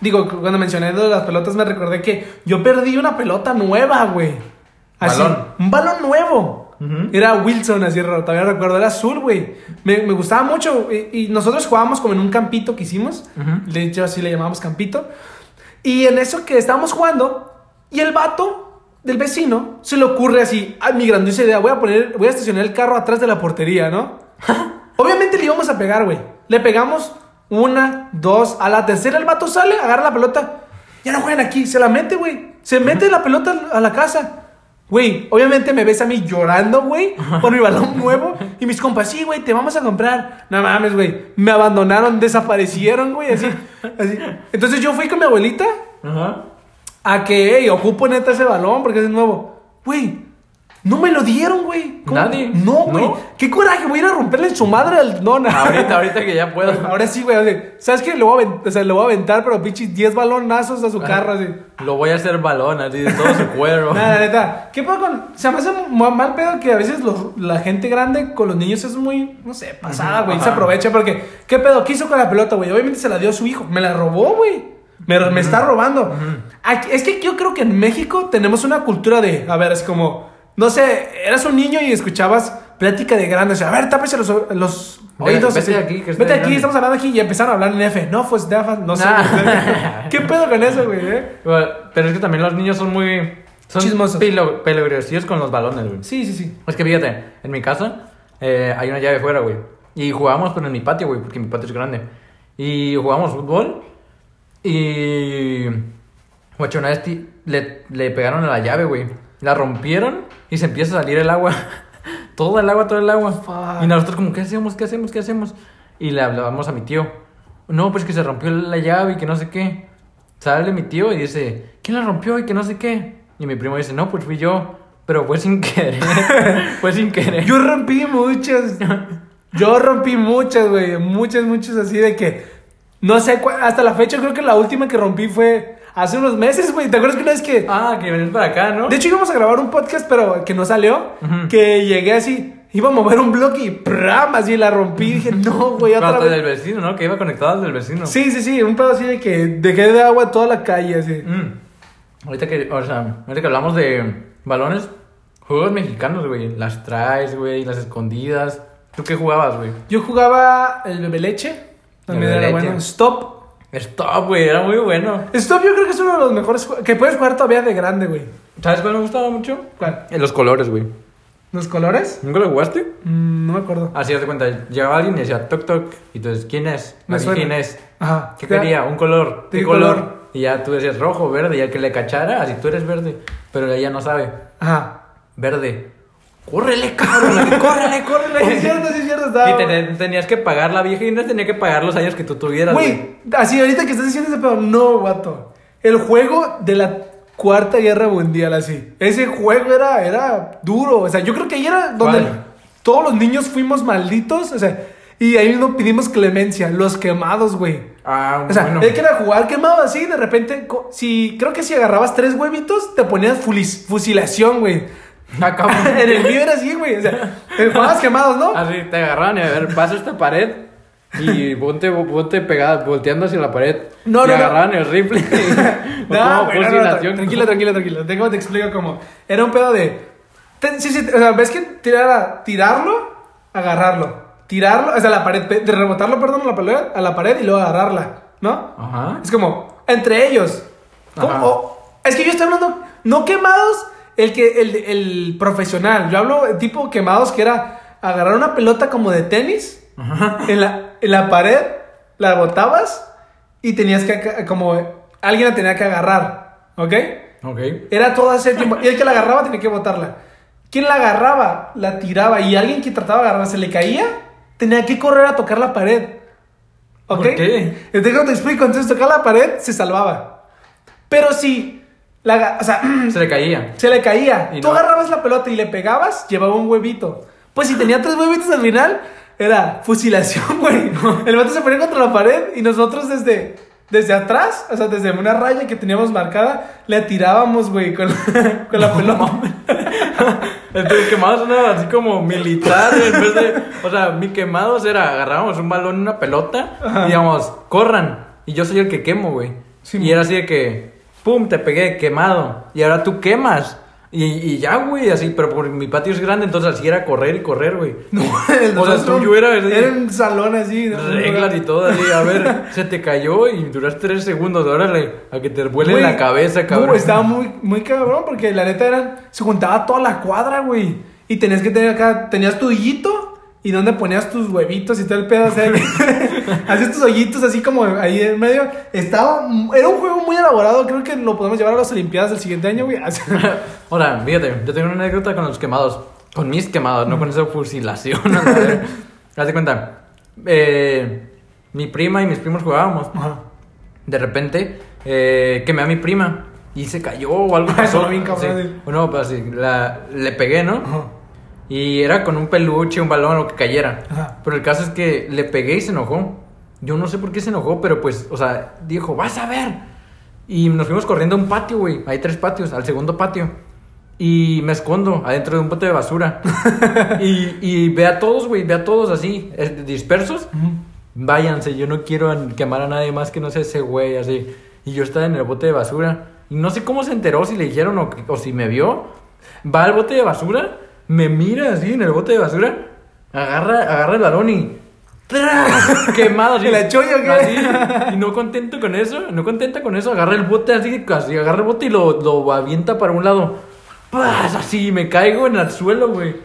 Digo, cu- cuando mencioné de las pelotas, me recordé que yo perdí una pelota nueva, güey. Así, Balón. Un balón nuevo. Era Wilson, así todavía recuerdo. Era azul, güey. Me, me gustaba mucho. Y, y nosotros jugábamos como en un campito que hicimos. Ujú. De hecho, así le llamamos campito. Y en eso que estábamos jugando, y el vato del vecino se le ocurre así: Ay, mi grandiosa idea, voy a poner, voy a estacionar el carro atrás de la portería, ¿no? Obviamente le íbamos a pegar, güey. Le pegamos una, dos, a la tercera el vato sale, agarra la pelota. Ya no juegan aquí, se la mete, güey. Se mete la pelota a la casa. Güey, obviamente me ves a mí llorando, güey, por mi balón nuevo. Y mis compas, sí, güey, te vamos a comprar. No mames, güey. Me abandonaron, desaparecieron, güey, así, así. Entonces yo fui con mi abuelita Ajá. a que, hey, ocupo neta ese balón porque es nuevo. Güey, no me lo dieron, güey. ¿Cómo? Nadie. No, güey. ¿No? Qué coraje, voy a ir a romperle en su madre al don. Ahorita, ahorita que ya puedo. Ahora sí, güey. ¿Sabes qué? Le voy a, avent- o sea, le voy a aventar, pero pinches 10 balonazos a su carro, así. Lo voy a hacer balón, así de todo su cuero. Nada, neta. ¿Qué pedo con.? Se me hace mal pedo que a veces los- la gente grande con los niños es muy, no sé, pasada, güey. Se Ajá. aprovecha porque. ¿Qué pedo? ¿Qué hizo con la pelota, güey? Obviamente se la dio a su hijo. Me la robó, güey. Me, me está robando. Aquí- es que yo creo que en México tenemos una cultura de. A ver, es como. No sé, eras un niño y escuchabas plática de grandes. A ver, tápese los, los oídos. vete así. aquí, que Vete aquí, grande. estamos hablando aquí y empezaron a hablar en F. No, pues, Dafa, no sé. ¿Qué pedo con eso, güey? eh? Bueno, Pero es que también los niños son muy. Son Chismosos. pelo- con los balones, güey. Sí, sí, sí. Es que fíjate, en mi casa eh, hay una llave fuera, güey. Y jugábamos pero en mi patio, güey, porque mi patio es grande. Y jugamos fútbol. Y. Guacho, una vez ti- le, le pegaron a la llave, güey. La rompieron y se empieza a salir el agua. todo el agua, todo el agua. Fuck. Y nosotros, como, ¿qué hacemos? ¿Qué hacemos? ¿Qué hacemos? Y le hablábamos a mi tío. No, pues que se rompió la llave y que no sé qué. Sale mi tío y dice, ¿quién la rompió y que no sé qué? Y mi primo dice, no, pues fui yo. Pero fue sin querer. fue sin querer. Yo rompí muchas. Yo rompí muchas, güey. Muchas, muchas así de que. No sé, hasta la fecha creo que la última que rompí fue hace unos meses, güey. ¿Te acuerdas que una vez que. Ah, que venís para acá, ¿no? De hecho íbamos a grabar un podcast, pero que no salió. Ujú. Que llegué así. Iba a mover un bloque y ¡pram! así la rompí. Dije, no, güey, otra vez. del vecino, ¿no? Que iba conectado al del vecino. Sí, sí, sí. Un pedo así de que dejé de agua toda la calle, así. Mm. Ahorita que, o sea, ahorita que hablamos de balones, juegos mexicanos, güey. Las traes, güey, las escondidas. ¿Tú qué jugabas, güey? Yo jugaba el bebe leche. También El era bebe leche. bueno. Stop. Stop, güey, era muy bueno. Stop yo creo que es uno de los mejores jue- que puedes jugar todavía de grande, güey. ¿Sabes cuál me gustaba mucho? ¿Cuál? Eh, Los colores, güey. ¿Los colores? ¿Nunca lo jugaste? Mm, no me acuerdo. Así, haz de cuenta, llegaba alguien y decía toc toc. Y entonces, ¿quién es? Me suena. ¿Quién es? Ajá. ¿Qué quería? Un color. ¿De ¿Qué qué color? color? Y ya tú decías rojo, verde. Y el que le cachara, así tú eres verde. Pero ella no sabe. Ajá. Verde. ¡Córrele, cabrón! ¡Córrele, córrele! Es cierto, sí, es cierto. Estaba... Y te- tenías que pagar la vieja y no tenía que pagar los años que tú tuvieras. Güey, así ahorita que estás diciendo ese pedo, no, guato. El juego de la Cuarta Guerra Mundial, así. Ese juego era, era duro. O sea, yo creo que ahí era donde todos los niños fuimos malditos. O sea, y ahí mismo pedimos clemencia. Los quemados, güey. Ah, O sea, bueno. es que era jugar quemado así, de repente, si creo que si agarrabas tres huevitos, te ponías fusilación, güey. Acá, en el mío era así, güey. O sea, eh, jugabas quemados, ¿no? Así, te agarraban y a ver, pasa esta pared y ponte, ponte pegada, volteando hacia la pared. No, y no, no. agarraban el rifle. O No, güey, no, no, tranquilo, tranquilo, tranquilo. Déjame te explico cómo. Era un pedo de. te- sí, sí, o sea, ves que tirar tirarlo, agarrarlo. Tirarlo, o sea, la pared, de rebotarlo, perdón, a la pared, a la pared y luego agarrarla, ¿no? Ajá. Es como, entre ellos. ¿Cómo? Ajá. O- es que yo estoy hablando, no quemados, el que, el, el profesional. Yo hablo tipo quemados que era agarrar una pelota como de tenis en la, en la pared, la botabas y tenías que, como, alguien la tenía que agarrar, ¿ok? Ok. Era todo ese tiempo. Y el que la agarraba tenía que botarla. Quien la agarraba, la tiraba y alguien que trataba de agarrarla se le caía, tenía que correr a tocar la pared. ¿Ok? ¿Por qué? Entonces te explico. Entonces tocar la pared se salvaba. Pero si la, o sea, Se le caía. se le caía, Y tú no- agarrabas la pelota y le pegabas, llevaba un huevito. Pues si tenía tres huevitos al final, era fusilación, güey. El vato se ponía contra la pared y nosotros desde, desde atrás, o sea, desde una raya que teníamos marcada, le tirábamos, güey, con, la- con la pelota. Entonces, quemados era así como militar. En vez de. O sea, mi quemados era agarrábamos un balón, una pelota y digamos, corran. Y yo soy el que quemo, güey. Sí, y era así de que, pum, te pegué, quemado. Y ahora tú quemas. Y, y ya, güey, así, pero por mi patio es grande, entonces así era correr y correr, güey. No, el O sea, tuyo era así. Era un salón así. ¿no? Reglas y todo, así, a ver, se te cayó y duras tres segundos, órale, a que te vuele la cabeza, cabrón. No, estaba muy, muy cabrón porque la neta eran. Se juntaba toda la cuadra, güey. Y tenías que tener acá. Tenías tu hoyito y donde ponías tus huevitos y todo el pedo. O sea, hacías tus hoyitos así como ahí en medio. Estaba. Era un juego muy elaborado. Creo que lo podemos llevar a las Olimpiadas del siguiente año, güey. Ahora, fíjate, yo tengo una anécdota con los quemados. Con mis quemados, no con esa fusilación. Haz de cuenta. eh, mi prima y mis primos jugábamos. Ajá. De repente, eh, quemé a mi prima. Y se cayó o algo pasó. bien Sí. no, pues así, la, le pegué, ¿no? Ajá. Y era con un peluche, un balón, lo que cayera. Ajá. Pero el caso es que le pegué y se enojó. Yo no sé por qué se enojó, pero pues, o sea, dijo, vas a ver. Y nos fuimos corriendo a un patio, güey. Hay tres patios, al segundo patio. Y me escondo adentro de un bote de basura. y, y ve a todos, güey, ve a todos así, eh, dispersos. Váyanse, yo no quiero quemar a nadie más que no sea ese güey, así. Y yo estaba en el bote de basura. Y no sé cómo se enteró, si le dijeron o, o si me vio. Va al bote de basura, me mira así en el bote de basura, agarra, agarra el balón y. ¡tra! Quemado así. ¿Y la cholla o qué? Así, y no contento con eso, no contenta con eso, agarra el bote así, casi agarra el bote y lo, lo avienta para un lado. ¡Paz! Así, me caigo en el suelo, güey.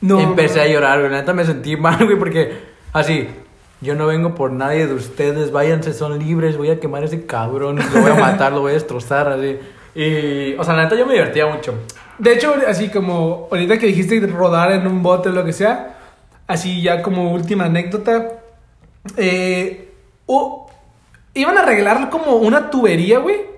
No. Empecé a llorar, güey. La neta me sentí mal, güey, porque así, yo no vengo por nadie de ustedes, váyanse, son libres, voy a quemar a ese cabrón, lo voy a matar, lo voy a destrozar, así. Y, o sea, la neta yo me divertía mucho. De hecho, así como ahorita que dijiste rodar en un bote o lo que sea, así ya como última anécdota, eh, iban a arreglar como una tubería, güey.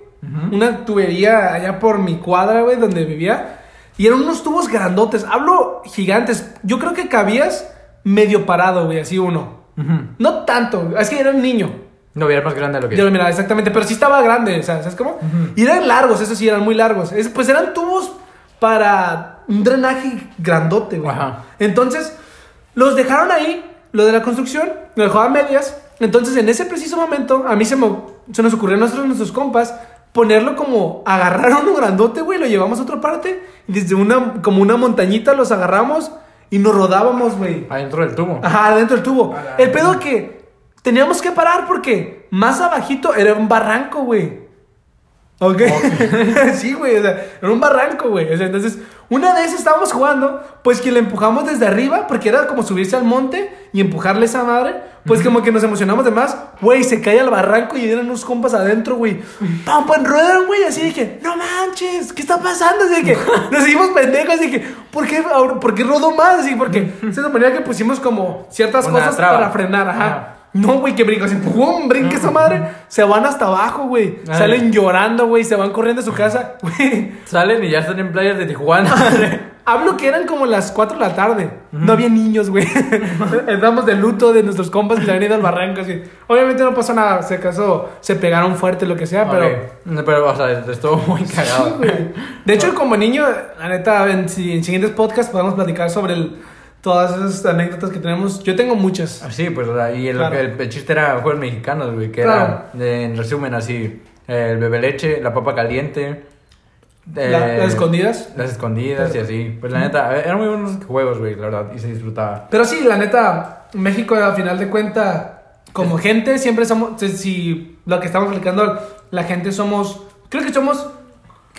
Una tubería allá por mi cuadra, güey, donde vivía. Y eran unos tubos grandotes, hablo gigantes. Yo creo que cabías medio parado, güey, así uno. No tanto, es que era un niño. No, hubiera más grande de lo que Yo lo miraba exactamente, pero sí estaba grande, o sea, ¿sabes cómo? Y eran largos, eso sí, eran muy largos. Es- pues eran tubos para un drenaje grandote, güey. Ajá. Entonces, los dejaron ahí, lo de la construcción, lo dejó a medias. Entonces, en ese preciso momento, a mí se, me, se nos ocurrió a nosotros, nuestros compas, ponerlo como, agarrar uno grandote, güey, lo llevamos a otra parte, y desde una, como una montañita los agarramos y nos rodábamos, güey. Adentro del tubo. Ajá, adentro del tubo. El pedo que teníamos que parar porque más abajito era un barranco, güey. ¿Ok? sí, güey, o sea, era un barranco, güey. O sea, entonces, una vez estábamos jugando, pues que le empujamos desde arriba, porque era como subirse al monte y empujarle esa madre. Pues como que nos emocionamos de más, güey, se cae al barranco y eran unos compas adentro, güey. Pam, pam, ruedan, güey, así de que, no manches, ¿qué está pasando? Así de que, nos seguimos pendejos, así de que, ¿por qué, ¿por qué rodó más? Así, porque se suponía que pusimos como ciertas Una cosas traba. para frenar, ajá. Ajá. No, güey, que brinco así, ¡pum! Brinca esa madre. Se van hasta abajo, güey. Ay. Salen llorando, güey. Se van corriendo a su casa, güey. Salen y ya están en playas de Tijuana. Hablo que eran como las 4 de la tarde. No había niños, güey. Estamos de luto de nuestros compas que se habían ido al barranco. Así. Obviamente no pasó nada. Si acaso se pegaron fuerte, lo que sea, pero. Pero, o sea, estuvo muy cagado. De hecho, como niño, la neta, en, en siguientes podcasts podemos platicar sobre el- todas esas anécdotas que tenemos. Yo tengo muchas. Sí, pues, y el, Claro. el, el chiste era juegos mexicanos, güey, que Claro. era, en resumen, así, el bebe leche, la papa caliente, eh, La- las escondidas. las escondidas y así. Pues la neta, eran muy buenos juegos, güey, la verdad, y se disfrutaba. Pero sí, la neta, México, a final de cuenta, como gente, siempre somos. Si, lo que estamos explicando, la gente somos. Creo que somos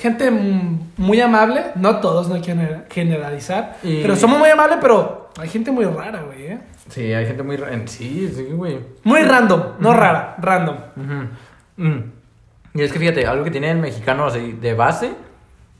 gente muy amable. No todos, no hay que gener- generalizar. Y- Pero somos muy amables, pero hay gente muy rara, güey. ¿eh? Sí, hay gente muy... ra- en- Sí, sí, güey. Muy random, no rara, random. Mm. Y es que fíjate, algo que tiene el mexicano así de base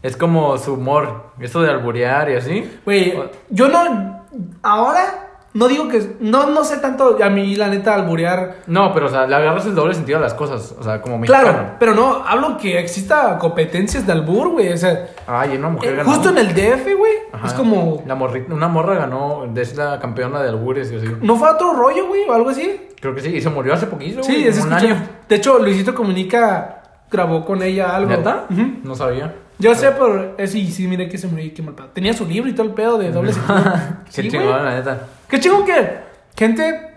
es como su humor, esto de alburear y así. Güey, yo no. Ahora. No digo que. No, no sé tanto. A mí, la neta, alburear. No, pero o sea, le agarras el doble sentido a las cosas, o sea, como mexicano. Claro, pero no. Hablo que exista competencias de albur, güey. O sea. Ay, una mujer eh, ganó. justo en el DF, güey. Es como. La morri- una morra ganó, es la campeona de albures y así. ¿No fue otro rollo, güey? O algo así. Creo que sí, y se murió hace poquito, Sí, es un año. De hecho, Luisito Comunica grabó con ella algo. ¿Neta? Ujú. No sabía. Yo sé, pero eh, sí, sí, mire que se murió y qué mal pedo. Tenía su libro y todo el pedo de doble sentido. Sí, chingón, la neta. Qué chingón que gente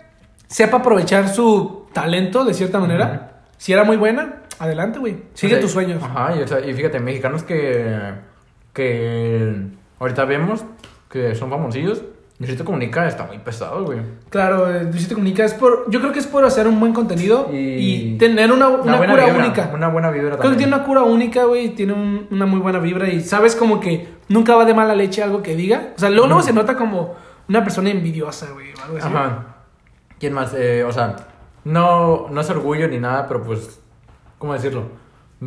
sepa aprovechar su talento de cierta manera. Si era muy buena, adelante, güey. Sigue O sea, tus sueños. Ajá, y, o sea, y fíjate, mexicanos que, que ahorita vemos que son famosillos. Luisito Comunica está muy pesado, güey. Claro, eh, Luisito Comunica es por. Yo creo que es por hacer un buen contenido y, Y- tener una, una buena cura vibra, única. Una buena vibra Creo que también. tiene una cura única, güey. Tiene un- una muy buena vibra y sabes como que nunca va de mala leche algo que diga. O sea, luego, luego se nota como una persona envidiosa, güey, o algo así. Ajá. ¿Quién más? Eh, o sea, no, no es orgullo ni nada, pero pues, ¿cómo decirlo?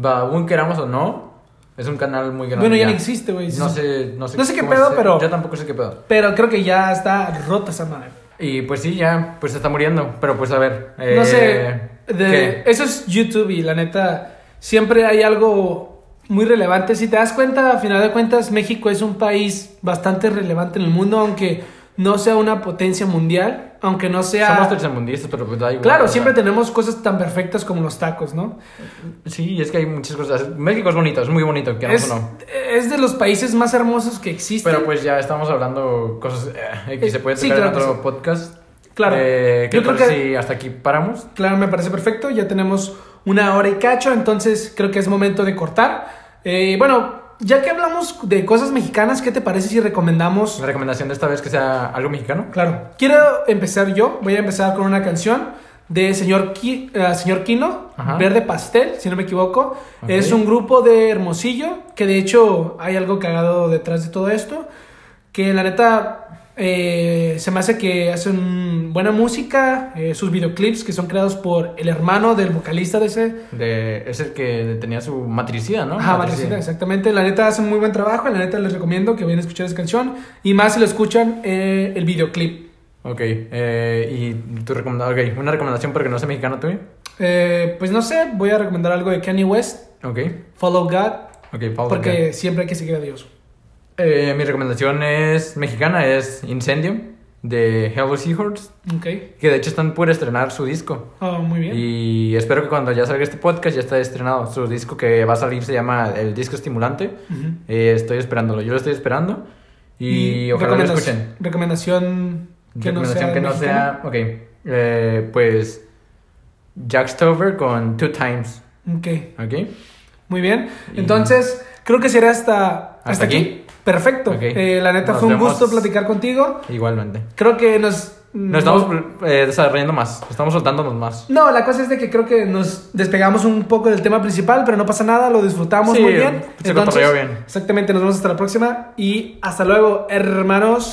Aún queramos o no, es un canal muy grande. Bueno, ya no existe, güey. No sé, no sé. No sé qué pedo, pero- Yo tampoco sé qué pedo. Pero creo que ya está rota esa madre. Y pues sí, ya, pues se está muriendo. Pero pues a ver. No eh, sé. de- ¿qué? eso es YouTube y la neta, siempre hay algo muy relevante. Si te das cuenta, a final de cuentas, México es un país bastante relevante en el mundo, aunque no sea una potencia mundial, aunque no sea... Somos tercermundistas, pero pues da igual. Claro, siempre tenemos cosas tan perfectas como los tacos, ¿no? Sí, es que hay muchas cosas. México es bonito, es muy bonito, que Es, no. es de los países más hermosos que existen. Pero pues ya estamos hablando cosas eh, que se puede Sí, tocar claro en que otro sí. podcast. Claro. Eh, ¿qué Yo creo que- si hasta aquí paramos? Claro, me parece perfecto. Ya tenemos una hora y cacho, entonces creo que es momento de cortar. Eh, bueno, ya que hablamos de cosas mexicanas, ¿qué te parece si recomendamos? La recomendación de esta vez que sea algo mexicano. Claro, quiero empezar yo. Voy a empezar con una canción de señor, Ki- eh, señor Kino, Ajá. Verde Pastel, si no me equivoco. Es un grupo de Hermosillo, que de hecho hay algo cagado detrás de todo esto. Que la neta eh, se me hace que hacen buena música. eh, sus videoclips que son creados por el hermano del vocalista de ese. De, es el que tenía su matricida, ¿no? Ajá, Matricida, exactamente. La neta hacen muy buen trabajo. La neta les recomiendo que vayan a escuchar esa canción. Y más si lo escuchan eh, el videoclip. Ok, eh, y tu recomendación, ok, una recomendación para que no sea mexicano tú. Eh, pues no sé, voy a recomendar algo de Kanye West, Ok, Follow God, ok, Pablo. porque siempre hay que seguir a Dios. Eh, mi recomendación es mexicana, es Incendio, de Hello Seahorse, Ok. que de hecho están por estrenar su disco. Oh, muy bien. Y espero que cuando ya salga este podcast ya esté estrenado. Su disco que va a salir se llama El Disco Estimulante. Eh, estoy esperándolo, yo lo estoy esperando. Y, ojalá lo escuchen. Recomendación que no Recomendación sea. que no sea. Ok, eh, pues. Jack Stover con Two Times. Ok, Ok. muy bien. Y- Entonces, creo que será hasta, hasta, ¿Hasta aquí. aquí? Perfecto. Eh, la neta Nos fue un vemos. gusto platicar contigo. Igualmente. Creo que nos. Nos estamos eh, desarrollando más. Estamos soltándonos más. No, la cosa es de que creo que nos despegamos un poco del tema principal, pero no pasa nada, lo disfrutamos Sí, muy bien. se cotorreó bien. Exactamente, nos vemos hasta la próxima y hasta luego, hermanos.